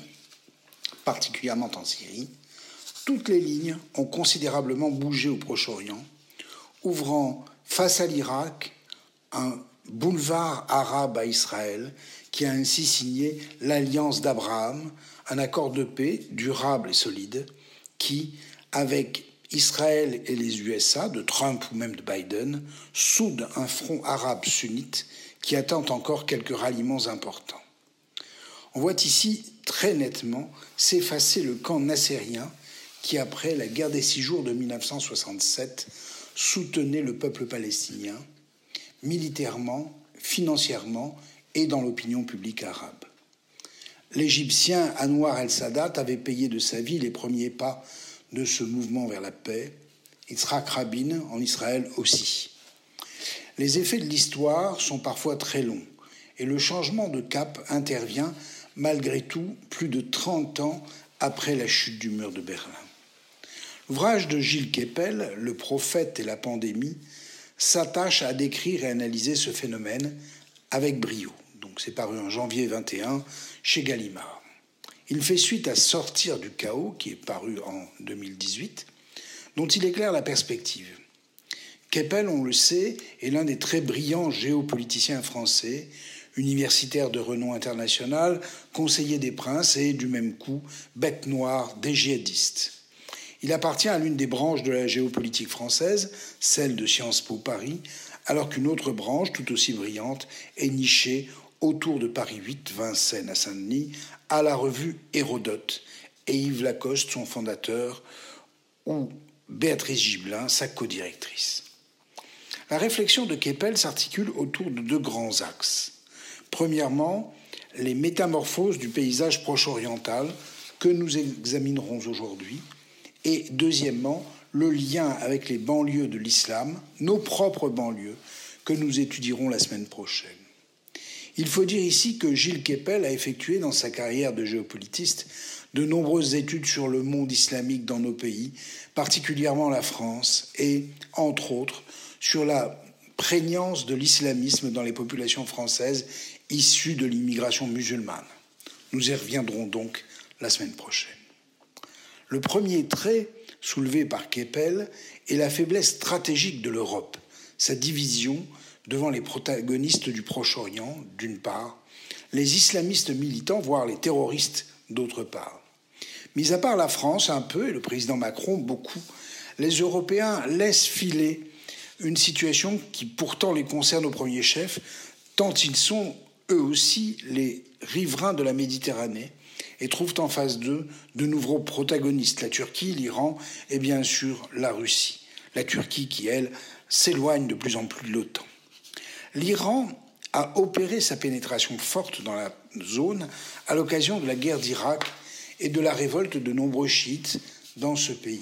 particulièrement en Syrie, toutes les lignes ont considérablement bougé au Proche-Orient, ouvrant face à l'Irak un boulevard arabe à Israël qui a ainsi signé l'alliance d'Abraham, un accord de paix durable et solide qui, avec Israël et les USA, de Trump ou même de Biden, soude un front arabe sunnite qui attend encore quelques ralliements importants. On voit ici très nettement s'effacer le camp nassérien qui, après la guerre des six jours de 1967, soutenait le peuple palestinien, militairement, financièrement et dans l'opinion publique arabe. L'Égyptien Anwar el-Sadat avait payé de sa vie les premiers pas de ce mouvement vers la paix, Yitzhak Rabin en Israël aussi. Les effets de l'histoire sont parfois très longs et le changement de cap intervient malgré tout plus de 30 ans après la chute du mur de Berlin. L'ouvrage de Gilles Kepel, Le prophète et la pandémie, s'attache à décrire et analyser ce phénomène avec brio. Donc c'est paru en janvier 21 chez Gallimard. Il fait suite à Sortir du chaos, qui est paru en 2018, dont il éclaire la perspective. Keppel, on le sait, est l'un des très brillants géopoliticiens français, universitaire de renom international, conseiller des princes et, du même coup, bête noire des djihadistes. Il appartient à l'une des branches de la géopolitique française, celle de Sciences Po Paris, alors qu'une autre branche, tout aussi brillante, est nichée autour de Paris 8, Vincennes à Saint-Denis, à la revue Hérodote, et Yves Lacoste, son fondateur, ou Béatrice Gibelin, sa codirectrice. La réflexion de Keppel s'articule autour de deux grands axes. Premièrement, les métamorphoses du paysage proche-oriental que nous examinerons aujourd'hui, et deuxièmement, le lien avec les banlieues de l'islam, nos propres banlieues, que nous étudierons la semaine prochaine. Il faut dire ici que Gilles Keppel a effectué dans sa carrière de géopolitiste de nombreuses études sur le monde islamique dans nos pays, particulièrement la France, et, entre autres, sur la prégnance de l'islamisme dans les populations françaises issues de l'immigration musulmane. Nous y reviendrons donc la semaine prochaine. Le premier trait soulevé par Keppel est la faiblesse stratégique de l'Europe, sa division devant les protagonistes du Proche-Orient, d'une part, les islamistes militants, voire les terroristes, d'autre part. Mis à part la France un peu, et le président Macron beaucoup, les Européens laissent filer une situation qui pourtant les concerne au premier chef, tant ils sont eux aussi les riverains de la Méditerranée et trouvent en face d'eux de nouveaux protagonistes, la Turquie, l'Iran et bien sûr la Russie. La Turquie qui, elle, s'éloigne de plus en plus de l'OTAN. L'Iran a opéré sa pénétration forte dans la zone à l'occasion de la guerre d'Irak et de la révolte de nombreux chiites dans ce pays,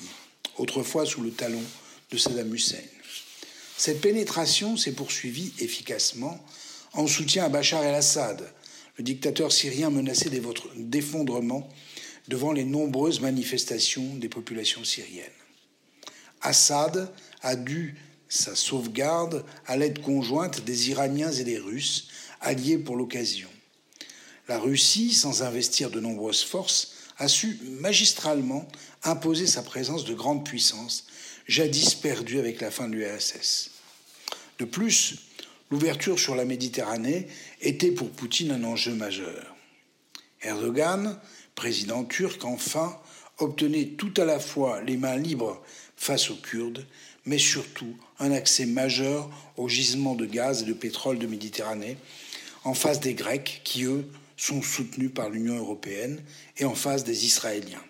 autrefois sous le talon de Saddam Hussein. Cette pénétration s'est poursuivie efficacement en soutien à Bachar el-Assad, le dictateur syrien menacé d'effondrement devant les nombreuses manifestations des populations syriennes. Assad a dû sa sauvegarde à l'aide conjointe des Iraniens et des Russes, alliés pour l'occasion. La Russie, sans investir de nombreuses forces, a su magistralement imposer sa présence de grande puissance, jadis perdue avec la fin de l'URSS. De plus, l'ouverture sur la Méditerranée était pour Poutine un enjeu majeur. Erdogan, président turc, enfin, obtenait tout à la fois les mains libres face aux Kurdes mais surtout un accès majeur aux gisements de gaz et de pétrole de Méditerranée, en face des Grecs qui, eux, sont soutenus par l'Union européenne et en face des Israéliens.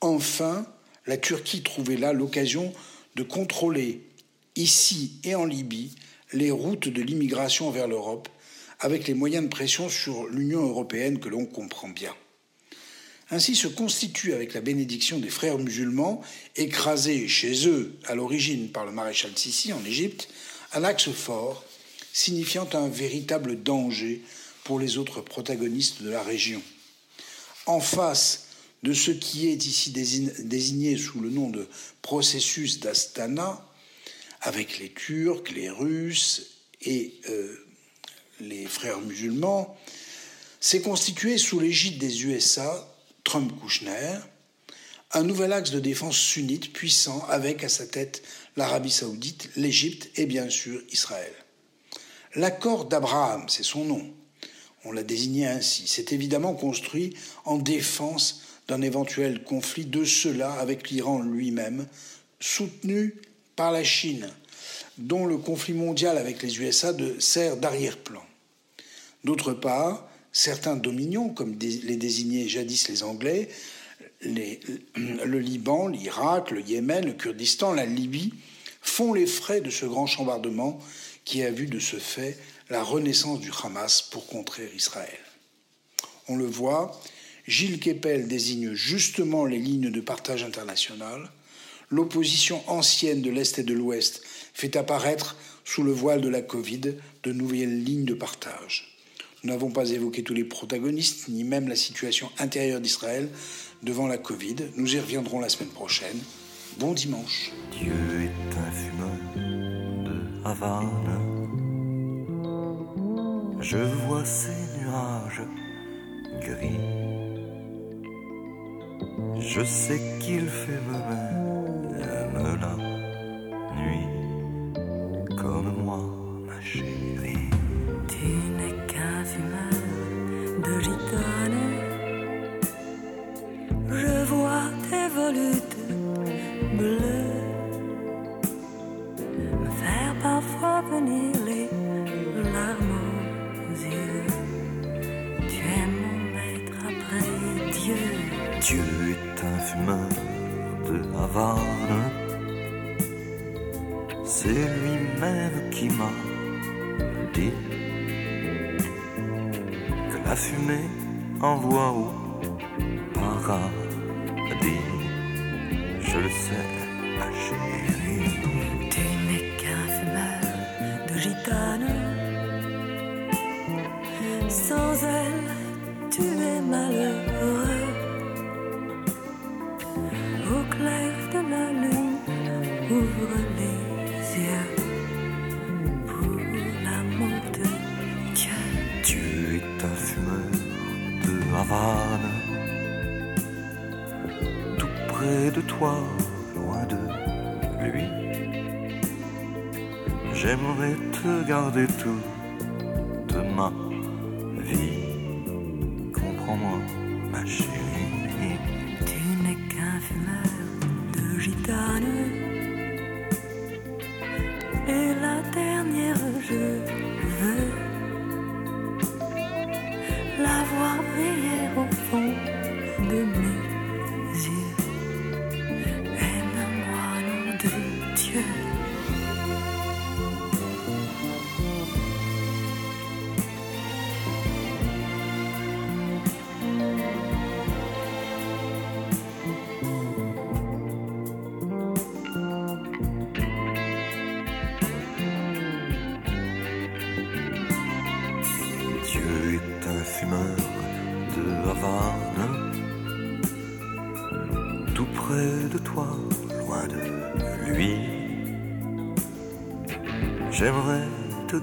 Enfin, la Turquie trouvait là l'occasion de contrôler, ici et en Libye, les routes de l'immigration vers l'Europe, avec les moyens de pression sur l'Union européenne que l'on comprend bien. Ainsi se constitue, avec la bénédiction des frères musulmans, écrasés chez eux à l'origine par le maréchal Sissi en Égypte, un axe fort, signifiant un véritable danger pour les autres protagonistes de la région. En face de ce qui est ici désigné sous le nom de processus d'Astana, avec les Turcs, les Russes et euh, les frères musulmans, s'est constitué sous l'égide des USA Trump-Kouchner, un nouvel axe de défense sunnite puissant avec à sa tête l'Arabie saoudite, l'Égypte et bien sûr Israël. L'accord d'Abraham, c'est son nom, on l'a désigné ainsi, s'est évidemment construit en défense d'un éventuel conflit de cela avec l'Iran lui-même, soutenu par la Chine, dont le conflit mondial avec les USA sert d'arrière-plan. D'autre part, certains dominions, comme les désignaient jadis les Anglais, le Liban, l'Irak, le Yémen, le Kurdistan, la Libye, font les frais de ce grand chambardement qui a vu de ce fait la renaissance du Hamas pour contrer Israël. On le voit, Gilles Kepel désigne justement les lignes de partage international. L'opposition ancienne de l'Est et de l'Ouest fait apparaître, sous le voile de la Covid, de nouvelles lignes de partage. Nous n'avons pas évoqué tous les protagonistes, ni même la situation intérieure d'Israël devant la Covid. Nous y reviendrons la semaine prochaine. Bon dimanche. Dieu est un fumeur de Havane. Je vois ces nuages gris. Je sais qu'il fait même la nuit comme moi, volutes bleues faire parfois venir les larmes aux yeux. Tu es mon maître après Dieu. Dieu est un fumeur de Havane. C'est lui-même qui m'a dit que la fumée envoie au paradis. Je le sais, ma chérie. Tu n'es qu'un fumeur de gitane. Sans elle, tu es malheureux. Toi, loin de lui. J'aimerais te garder toute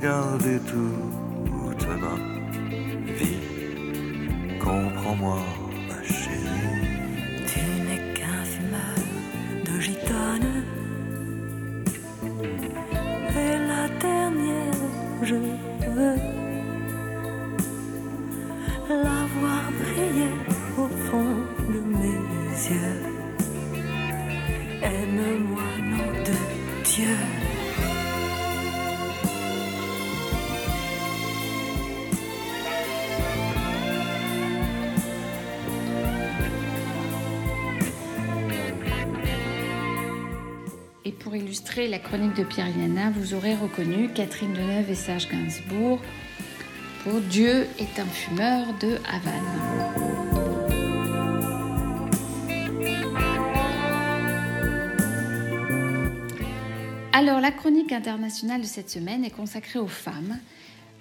te garder illustrer la chronique de Pierre Yana, vous aurez reconnu Catherine Deneuve et Serge Gainsbourg pour Dieu est un fumeur de Havane. Alors, la chronique internationale de cette semaine est consacrée aux femmes,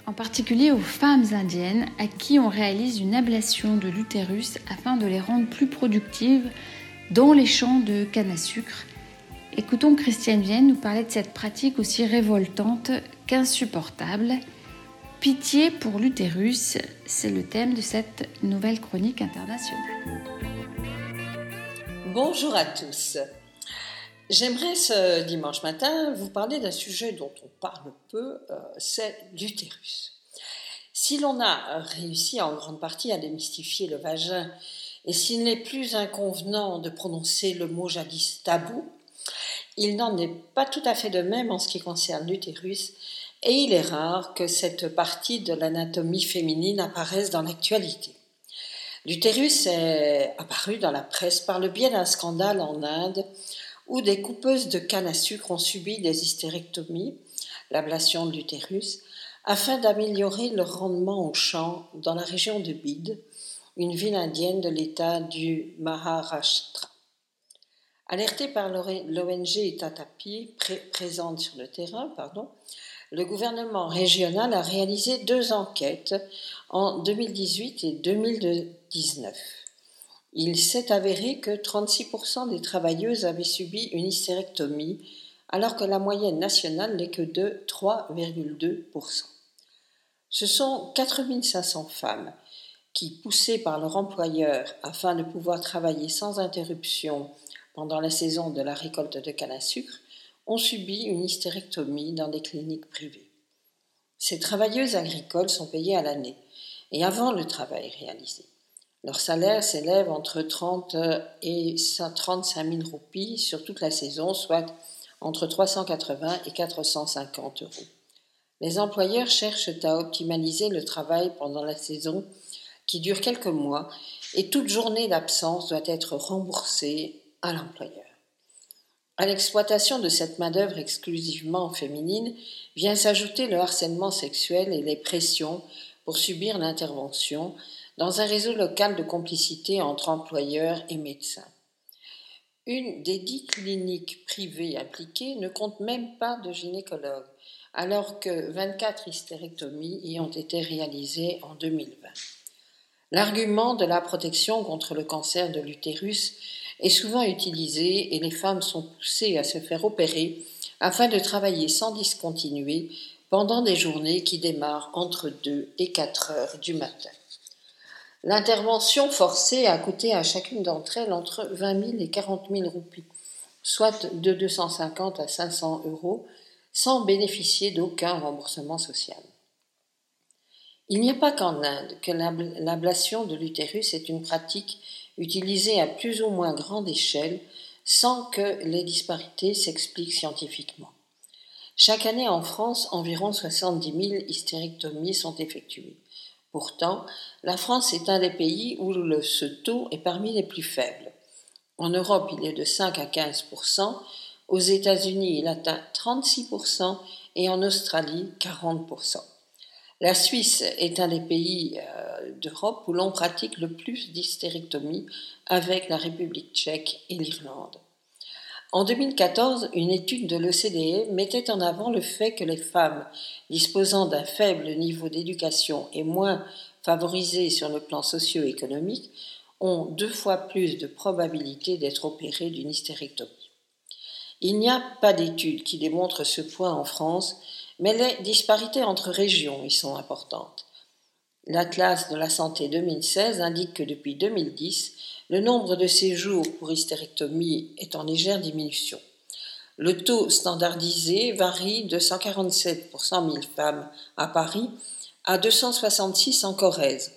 en particulier aux femmes indiennes à qui on réalise une ablation de l'utérus afin de les rendre plus productives dans les champs de canne à sucre. Écoutons Christiane Vienne nous parler de cette pratique aussi révoltante qu'insupportable. Pitié pour l'utérus, c'est le thème de cette nouvelle chronique internationale. Bonjour à tous. J'aimerais ce dimanche matin vous parler d'un sujet dont on parle peu, euh, c'est l'utérus. Si l'on a réussi en grande partie à démystifier le vagin et s'il n'est plus inconvenant de prononcer le mot jadis tabou, il n'en est pas tout à fait de même en ce qui concerne l'utérus et il est rare que cette partie de l'anatomie féminine apparaisse dans l'actualité. L'utérus est apparu dans la presse par le biais d'un scandale en Inde où des coupeuses de canne à sucre ont subi des hystérectomies, l'ablation de l'utérus, afin d'améliorer leur rendement au champ dans la région de Bid, une ville indienne de l'État du Maharashtra. Alerté par l'ONG Tatapi, présente sur le terrain, pardon, le gouvernement régional a réalisé deux enquêtes en 2018 et 2019. Il s'est avéré que 36% des travailleuses avaient subi une hystérectomie, alors que la moyenne nationale n'est que de 3,2%. Ce sont 4500 femmes qui, poussées par leur employeur afin de pouvoir travailler sans interruption pendant la saison de la récolte de canne à sucre, ont subi une hystérectomie dans des cliniques privées. Ces travailleuses agricoles sont payées à l'année et avant le travail réalisé. Leur salaire s'élève entre 30 et 35 000 roupies sur toute la saison, soit entre 380 et 450 euros. Les employeurs cherchent à optimaliser le travail pendant la saison qui dure quelques mois et toute journée d'absence doit être remboursée à l'employeur. À l'exploitation de cette main-d'œuvre exclusivement féminine vient s'ajouter le harcèlement sexuel et les pressions pour subir l'intervention dans un réseau local de complicité entre employeurs et médecins. Une des dix cliniques privées appliquées ne compte même pas de gynécologue, alors que 24 hystérectomies y ont été réalisées en 2020. L'argument de la protection contre le cancer de l'utérus est souvent utilisé et les femmes sont poussées à se faire opérer afin de travailler sans discontinuer pendant des journées qui démarrent entre 2 et 4 heures du matin. L'intervention forcée a coûté à chacune d'entre elles entre 20 000 et 40 000 roupies, soit de 250 à 500 euros, sans bénéficier d'aucun remboursement social. Il n'y a pas qu'en Inde que l'ablation de l'utérus est une pratique utilisée à plus ou moins grande échelle sans que les disparités s'expliquent scientifiquement. Chaque année en France, environ 70 000 hystérectomies sont effectuées. Pourtant, la France est un des pays où ce taux est parmi les plus faibles. En Europe, il est de 5 à 15% aux États-Unis, il atteint 36% et en Australie, 40 La Suisse est un des pays euh, d'Europe où l'on pratique le plus d'hystérectomie avec la République tchèque et l'Irlande. En 2014, une étude de l'OCDE mettait en avant le fait que les femmes disposant d'un faible niveau d'éducation et moins favorisées sur le plan socio-économique ont deux fois plus de probabilité d'être opérées d'une hystérectomie. Il n'y a pas d'études qui démontrent ce point en France, mais les disparités entre régions y sont importantes. L'Atlas de la santé 2016 indique que depuis 2010, le nombre de séjours pour hystérectomie est en légère diminution. Le taux standardisé varie de 147 pour 100 000 femmes à Paris à 266 en Corrèze,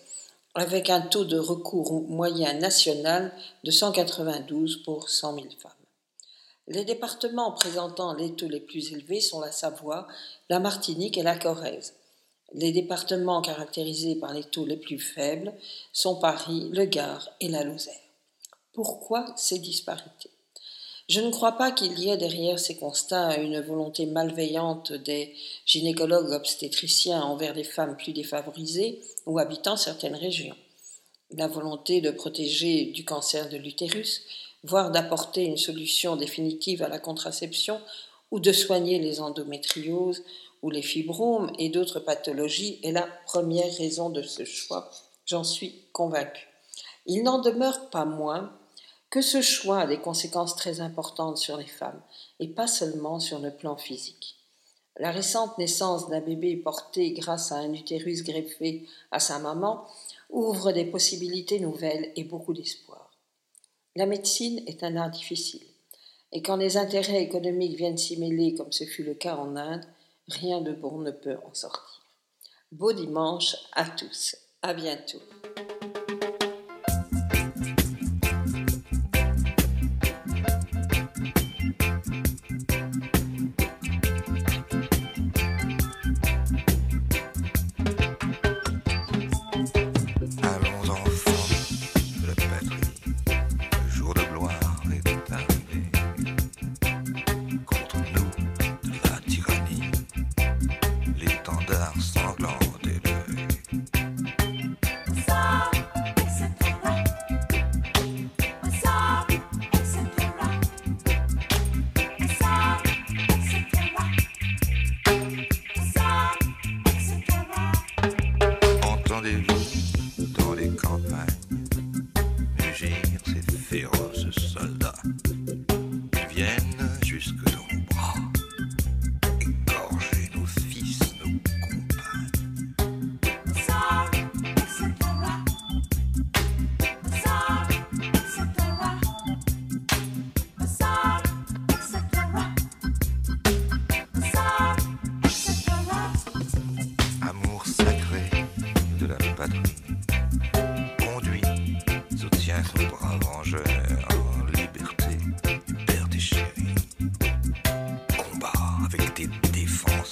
avec un taux de recours moyen national de 192 pour 100 000 femmes. Les départements présentant les taux les plus élevés sont la Savoie, la Martinique et la Corrèze. Les départements caractérisés par les taux les plus faibles sont Paris, le Gard et la Lozère. Pourquoi ces disparités? Je ne crois pas qu'il y ait derrière ces constats une volonté malveillante des gynécologues obstétriciens envers les femmes plus défavorisées ou habitant certaines régions. La volonté de protéger du cancer de l'utérus, voire d'apporter une solution définitive à la contraception ou de soigner les endométrioses ou les fibromes et d'autres pathologies est la première raison de ce choix, j'en suis convaincue. Il n'en demeure pas moins que ce choix a des conséquences très importantes sur les femmes, et pas seulement sur le plan physique. La récente naissance d'un bébé porté grâce à un utérus greffé à sa maman ouvre des possibilités nouvelles et beaucoup d'espoir. La médecine est un art difficile. Et quand les intérêts économiques viennent s'y mêler, comme ce fut le cas en Inde, rien de bon ne peut en sortir. Beau dimanche à tous. À bientôt.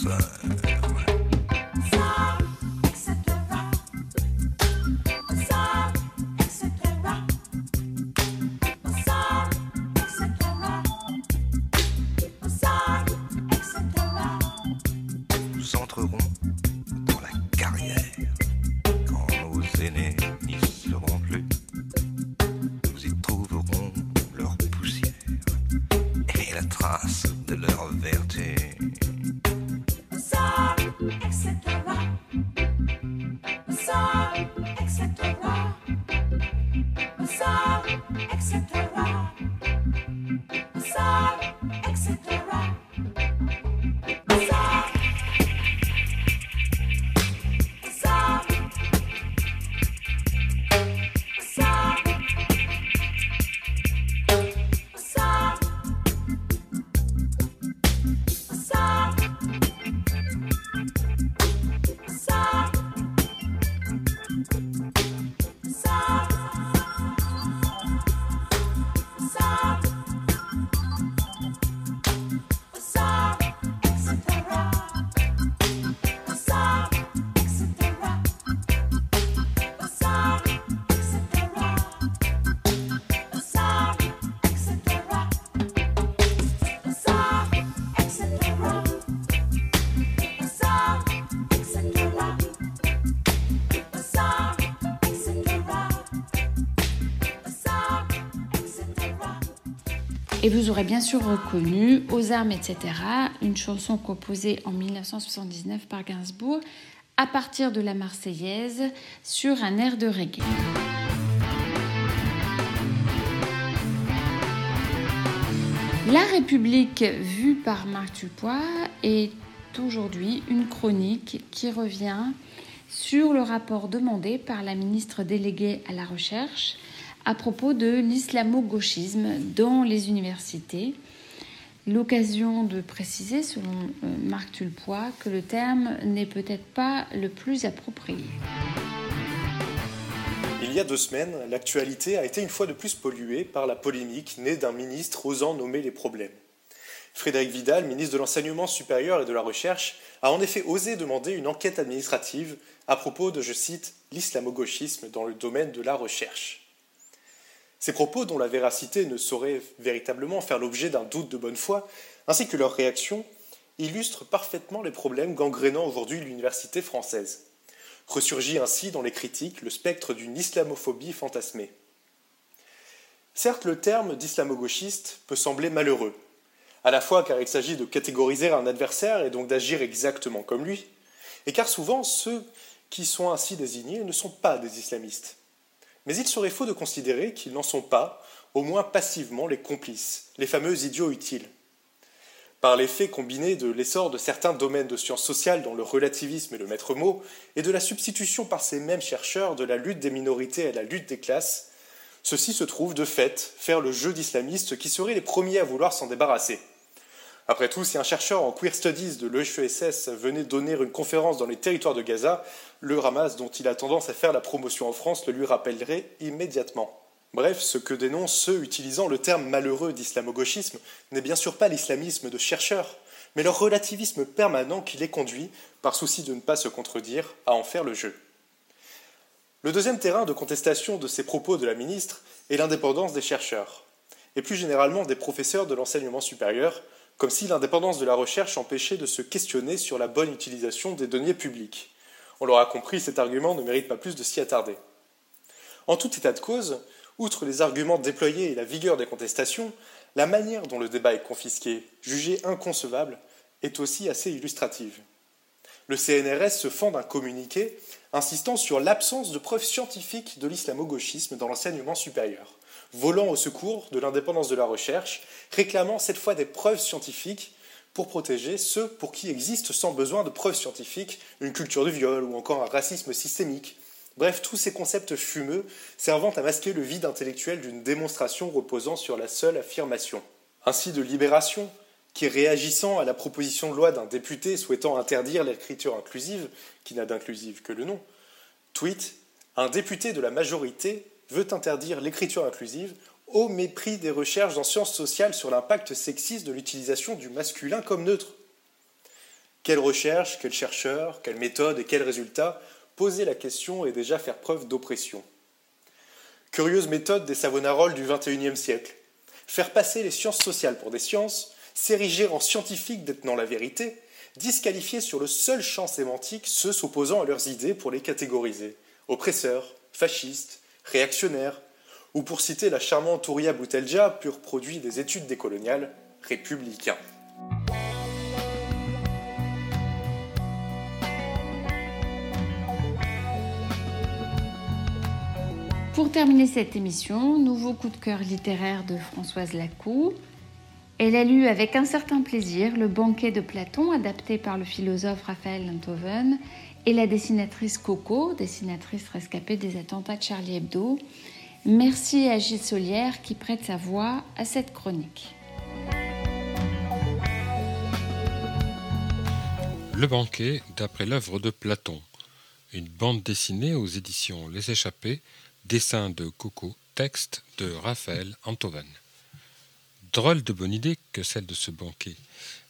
outside. Vous aurez bien sûr reconnu Aux armes, etc., une chanson composée en 1979 par Gainsbourg à partir de la Marseillaise sur un air de reggae. La République vue par Marc Dupois est aujourd'hui une chronique qui revient sur le rapport demandé par la ministre déléguée à la recherche à propos de l'islamo-gauchisme dans les universités. L'occasion de préciser, selon euh, Marc Tulpois, que le terme n'est peut-être pas le plus approprié. Il y a deux semaines, l'actualité a été une fois de plus polluée par la polémique née d'un ministre osant nommer les problèmes. Frédéric Vidal, ministre de l'Enseignement supérieur et de la Recherche, a en effet osé demander une enquête administrative à propos de, je cite, l'islamo-gauchisme dans le domaine de la recherche. Ces propos, dont la véracité ne saurait véritablement faire l'objet d'un doute de bonne foi, ainsi que leur réaction, illustrent parfaitement les problèmes gangrénant aujourd'hui l'université française. Ressurgit ainsi dans les critiques le spectre d'une islamophobie fantasmée. Certes, le terme d'islamo-gauchiste peut sembler malheureux, à la fois car il s'agit de catégoriser un adversaire et donc d'agir exactement comme lui, et car souvent ceux qui sont ainsi désignés ne sont pas des islamistes. Mais il serait faux de considérer qu'ils n'en sont pas, au moins passivement, les complices, les fameux idiots utiles. Par l'effet combiné de l'essor de certains domaines de sciences sociales dont le relativisme est le maître mot, et de la substitution par ces mêmes chercheurs de la lutte des minorités à la lutte des classes, Ceux-ci se trouvent, de fait, faire le jeu d'islamistes qui seraient les premiers à vouloir s'en débarrasser. Après tout, si un chercheur en queer studies de l'EHESS venait donner une conférence dans les territoires de Gaza, le Hamas, dont il a tendance à faire la promotion en France, le lui rappellerait immédiatement. Bref, ce que dénoncent ceux utilisant le terme malheureux d'islamo-gauchisme n'est bien sûr pas l'islamisme de chercheurs, mais leur relativisme permanent qui les conduit, par souci de ne pas se contredire, à en faire le jeu. Le deuxième terrain de contestation de ces propos de la ministre est l'indépendance des chercheurs, et plus généralement des professeurs de l'enseignement supérieur, comme si l'indépendance de la recherche empêchait de se questionner sur la bonne utilisation des deniers publics. On l'aura compris, cet argument ne mérite pas plus de s'y attarder. En tout état de cause, outre les arguments déployés et la vigueur des contestations, la manière dont le débat est confisqué, jugé inconcevable, est aussi assez illustrative. Le CNRS se fend d'un communiqué insistant sur l'absence de preuves scientifiques de l'islamo-gauchisme dans l'enseignement supérieur, volant au secours de l'indépendance de la recherche, réclamant cette fois des preuves scientifiques pour protéger ceux pour qui existe sans besoin de preuves scientifiques une culture de viol ou encore un racisme systémique. Bref, tous ces concepts fumeux servant à masquer le vide intellectuel d'une démonstration reposant sur la seule affirmation. Ainsi de libération, qui, réagissant à la proposition de loi d'un député souhaitant interdire l'écriture inclusive, qui n'a d'inclusive que le nom, tweet Un député de la majorité veut interdire l'écriture inclusive au mépris des recherches en sciences sociales sur l'impact sexiste de l'utilisation du masculin comme neutre. Quelle recherche, quel chercheur, quelle méthode et quels résultats Poser la question et déjà faire preuve d'oppression? Curieuse méthode des Savonaroles du XXIe siècle. Faire passer les sciences sociales pour des sciences, s'ériger en scientifiques détenant la vérité, disqualifier sur le seul champ sémantique ceux s'opposant à leurs idées pour les catégoriser oppresseurs, fascistes, réactionnaires, ou pour citer la charmante Ouria Boutelja, pur produit des études décoloniales, républicains. Pour terminer cette émission, nouveau coup de cœur littéraire de Françoise Lacou. Elle a lu avec un certain plaisir Le banquet de Platon, adapté par le philosophe Raphaël Enthoven, et la dessinatrice Coco, dessinatrice rescapée des attentats de Charlie Hebdo. Merci à Gilles Solière qui prête sa voix à cette chronique. Le banquet, d'après l'œuvre de Platon. Une bande dessinée aux éditions Les Échappés, dessin de Coco, texte de Raphaël Antoven. Drôle de bonne idée que celle de ce banquet,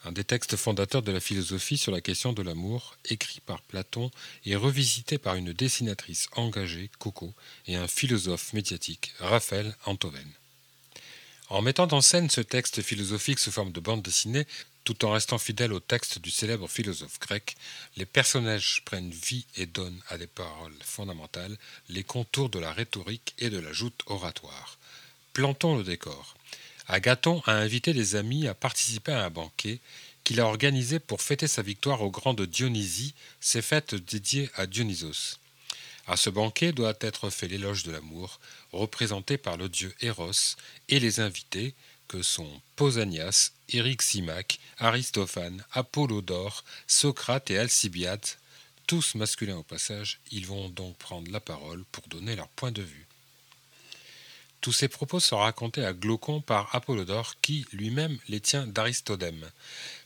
un des textes fondateurs de la philosophie sur la question de l'amour, écrit par Platon et revisité par une dessinatrice engagée, Coco, et un philosophe médiatique, Raphaël Antoven. En mettant en scène ce texte philosophique sous forme de bande dessinée, tout en restant fidèle au texte du célèbre philosophe grec, les personnages prennent vie et donnent à des paroles fondamentales les contours de la rhétorique et de la joute oratoire. Plantons le décor. Agathon a invité des amis à participer à un banquet qu'il a organisé pour fêter sa victoire au grand de Dionysie, ses fêtes dédiées à Dionysos. À ce banquet doit être fait l'éloge de l'amour, représenté par le dieu Eros, et les invités, que sont Pausanias, Simac, Aristophane, Apollodore, Socrate et Alcibiade, tous masculins au passage, ils vont donc prendre la parole pour donner leur point de vue. Tous ces propos sont racontés à Glaucon par Apollodore, qui lui-même les tient d'Aristodème.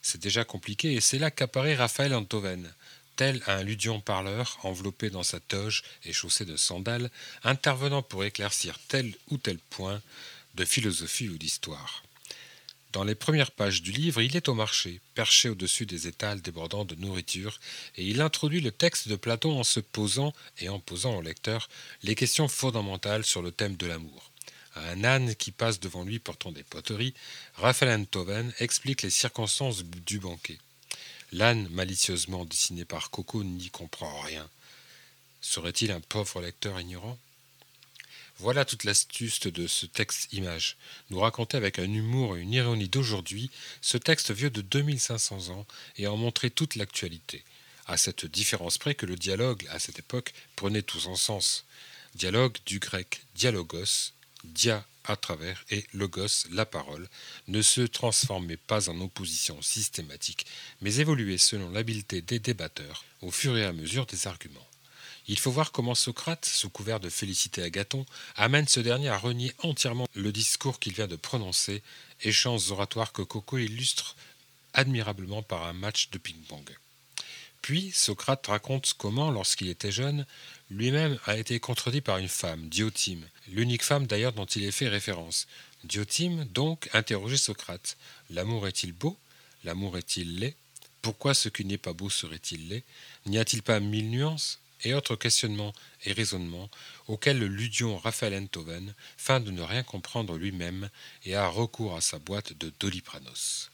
C'est déjà compliqué et c'est là qu'apparaît Raphaël Antoven, tel un ludion parleur enveloppé dans sa toge et chaussé de sandales, intervenant pour éclaircir tel ou tel point de philosophie ou d'histoire. Dans les premières pages du livre, il est au marché, perché au-dessus des étals débordant de nourriture, et il introduit le texte de Platon en se posant et en posant au lecteur les questions fondamentales sur le thème de l'amour. Un âne qui passe devant lui portant des poteries, Raphaël Enthoven explique les circonstances du banquet. L'âne, malicieusement dessiné par Coco, n'y comprend rien. Serait-il un pauvre lecteur ignorant? Voilà toute l'astuce de ce texte image. Nous raconter avec un humour et une ironie d'aujourd'hui ce texte vieux de 2500 ans et en montrer toute l'actualité. À cette différence près que le dialogue, à cette époque, prenait tout son sens. Dialogue du grec dialogos, dia à travers et logos, la parole, ne se transformait pas en opposition systématique, mais évoluait selon l'habileté des débatteurs au fur et à mesure des arguments. Il faut voir comment Socrate, sous couvert de féliciter Agathon, amène ce dernier à renier entièrement le discours qu'il vient de prononcer, échanges oratoires que Coco illustre admirablement par un match de ping-pong. Puis Socrate raconte comment, lorsqu'il était jeune, lui-même a été contredit par une femme, Diotime, l'unique femme d'ailleurs dont il est fait référence. Diotime, donc, interrogeait Socrate. L'amour est-il beau? L'amour est-il laid? Pourquoi ce qui n'est pas beau serait-il laid? N'y a-t-il pas mille nuances et autres questionnements et raisonnements auxquels le ludion Raphaël Enthoven feint de ne rien comprendre lui-même et a recours à sa boîte de Dolipranos?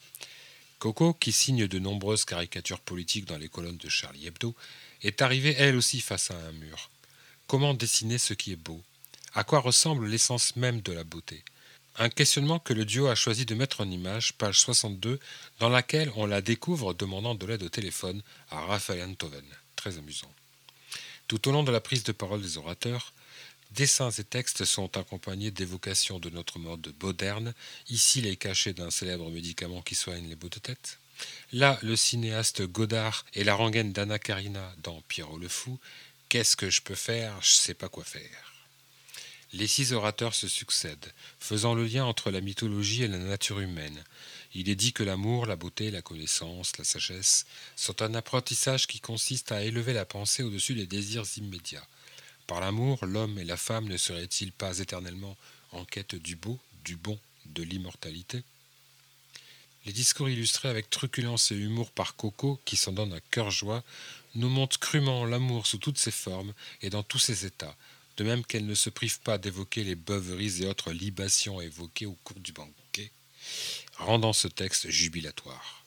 Coco, qui signe de nombreuses caricatures politiques dans les colonnes de Charlie Hebdo, est arrivée elle aussi face à un mur. Comment dessiner ce qui est beau? À quoi ressemble l'essence même de la beauté? Un questionnement que le duo a choisi de mettre en image, page 62, dans laquelle on la découvre demandant de l'aide au téléphone à Raphaël Enthoven. Très amusant. Tout au long de la prise de parole des orateurs, dessins et textes sont accompagnés d'évocations de notre mode moderne, ici les cachets d'un célèbre médicament qui soigne les baux de tête. Là, le cinéaste Godard et la rengaine d'Anna Karina dans Pierrot le Fou. Qu'est-ce que je peux faire? Je sais pas quoi faire. Les six orateurs se succèdent, faisant le lien entre la mythologie et la nature humaine, il est dit que l'amour, la beauté, la connaissance, la sagesse sont un apprentissage qui consiste à élever la pensée au-dessus des désirs immédiats. Par l'amour, l'homme et la femme ne seraient-ils pas éternellement en quête du beau, du bon, de l'immortalité? Les discours illustrés avec truculence et humour par Coco, qui s'en donne à cœur joie, nous montrent crûment l'amour sous toutes ses formes et dans tous ses états, de même qu'elle ne se prive pas d'évoquer les beuveries et autres libations évoquées au cours du banquet rendant ce texte jubilatoire.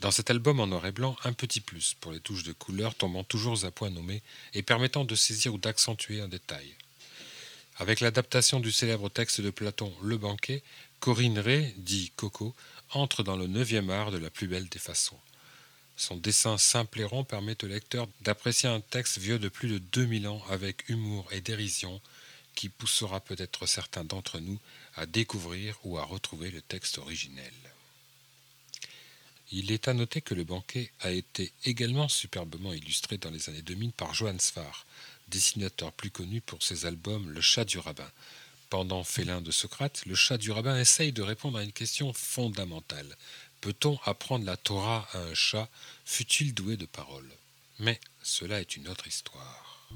Dans cet album en noir et blanc, un petit plus pour les touches de couleur tombant toujours à point nommé et permettant de saisir ou d'accentuer un détail. Avec l'adaptation du célèbre texte de Platon Le banquet, Corinne Ray, dit Coco, entre dans le neuvième art de la plus belle des façons. Son dessin simple et rond permet au lecteur d'apprécier un texte vieux de plus de 2000 ans avec humour et dérision qui poussera peut-être certains d'entre nous à découvrir ou à retrouver le texte originel. Il est à noter que le banquet a été également superbement illustré dans les années 2000 par Johann Sfar, dessinateur plus connu pour ses albums Le chat du rabbin. Pendant Félin de Socrate, le chat du rabbin essaye de répondre à une question fondamentale. Peut-on apprendre la Torah à un chat, fut-il doué de parole Mais cela est une autre histoire.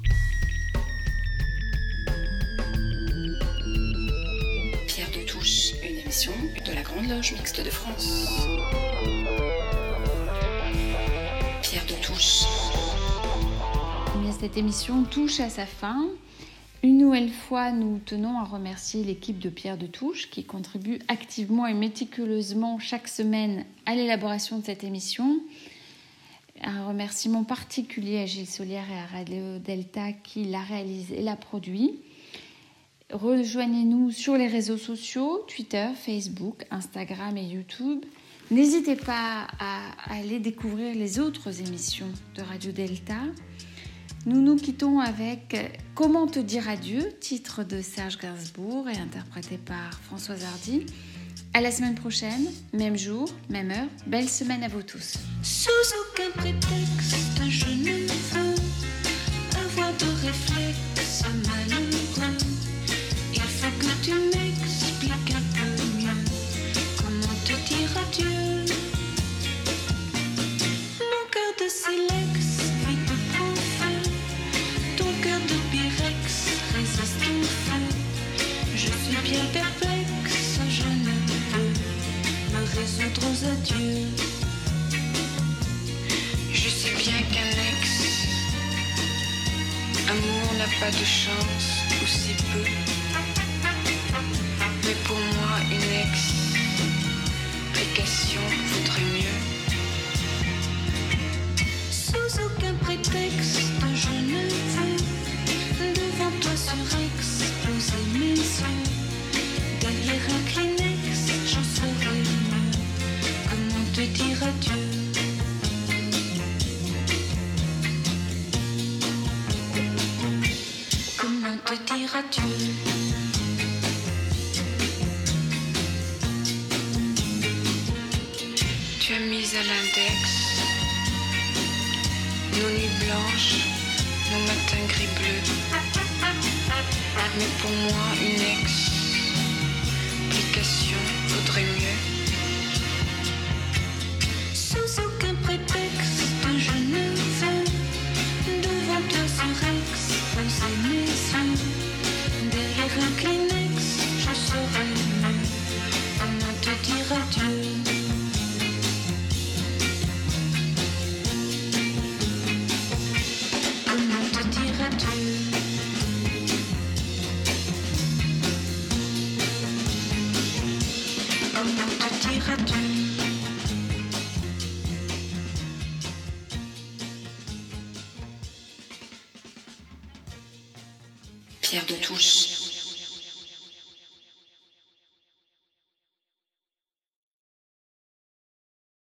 une émission de la Grande Loge Mixte de France. Pierre de Touche. cette émission touche à sa fin. Une nouvelle fois, nous tenons à remercier l'équipe de Pierre de Touche qui contribue activement et méticuleusement chaque semaine à l'élaboration de cette émission. Un remerciement particulier à Gilles Solière et à Radio Delta qui l'a réalisé et l'a produit. Rejoignez-nous sur les réseaux sociaux, Twitter, Facebook, Instagram et YouTube. N'hésitez pas à aller découvrir les autres émissions de Radio Delta. Nous nous quittons avec Comment te dire adieu, titre de Serge Gainsbourg et interprété par Françoise Hardy. À la semaine prochaine, même jour, même heure. Belle semaine à vous tous. Je sais bien qu'un ex, amour n'a pas de chance, ou si peu. Mais pour moi, une explication vaudrait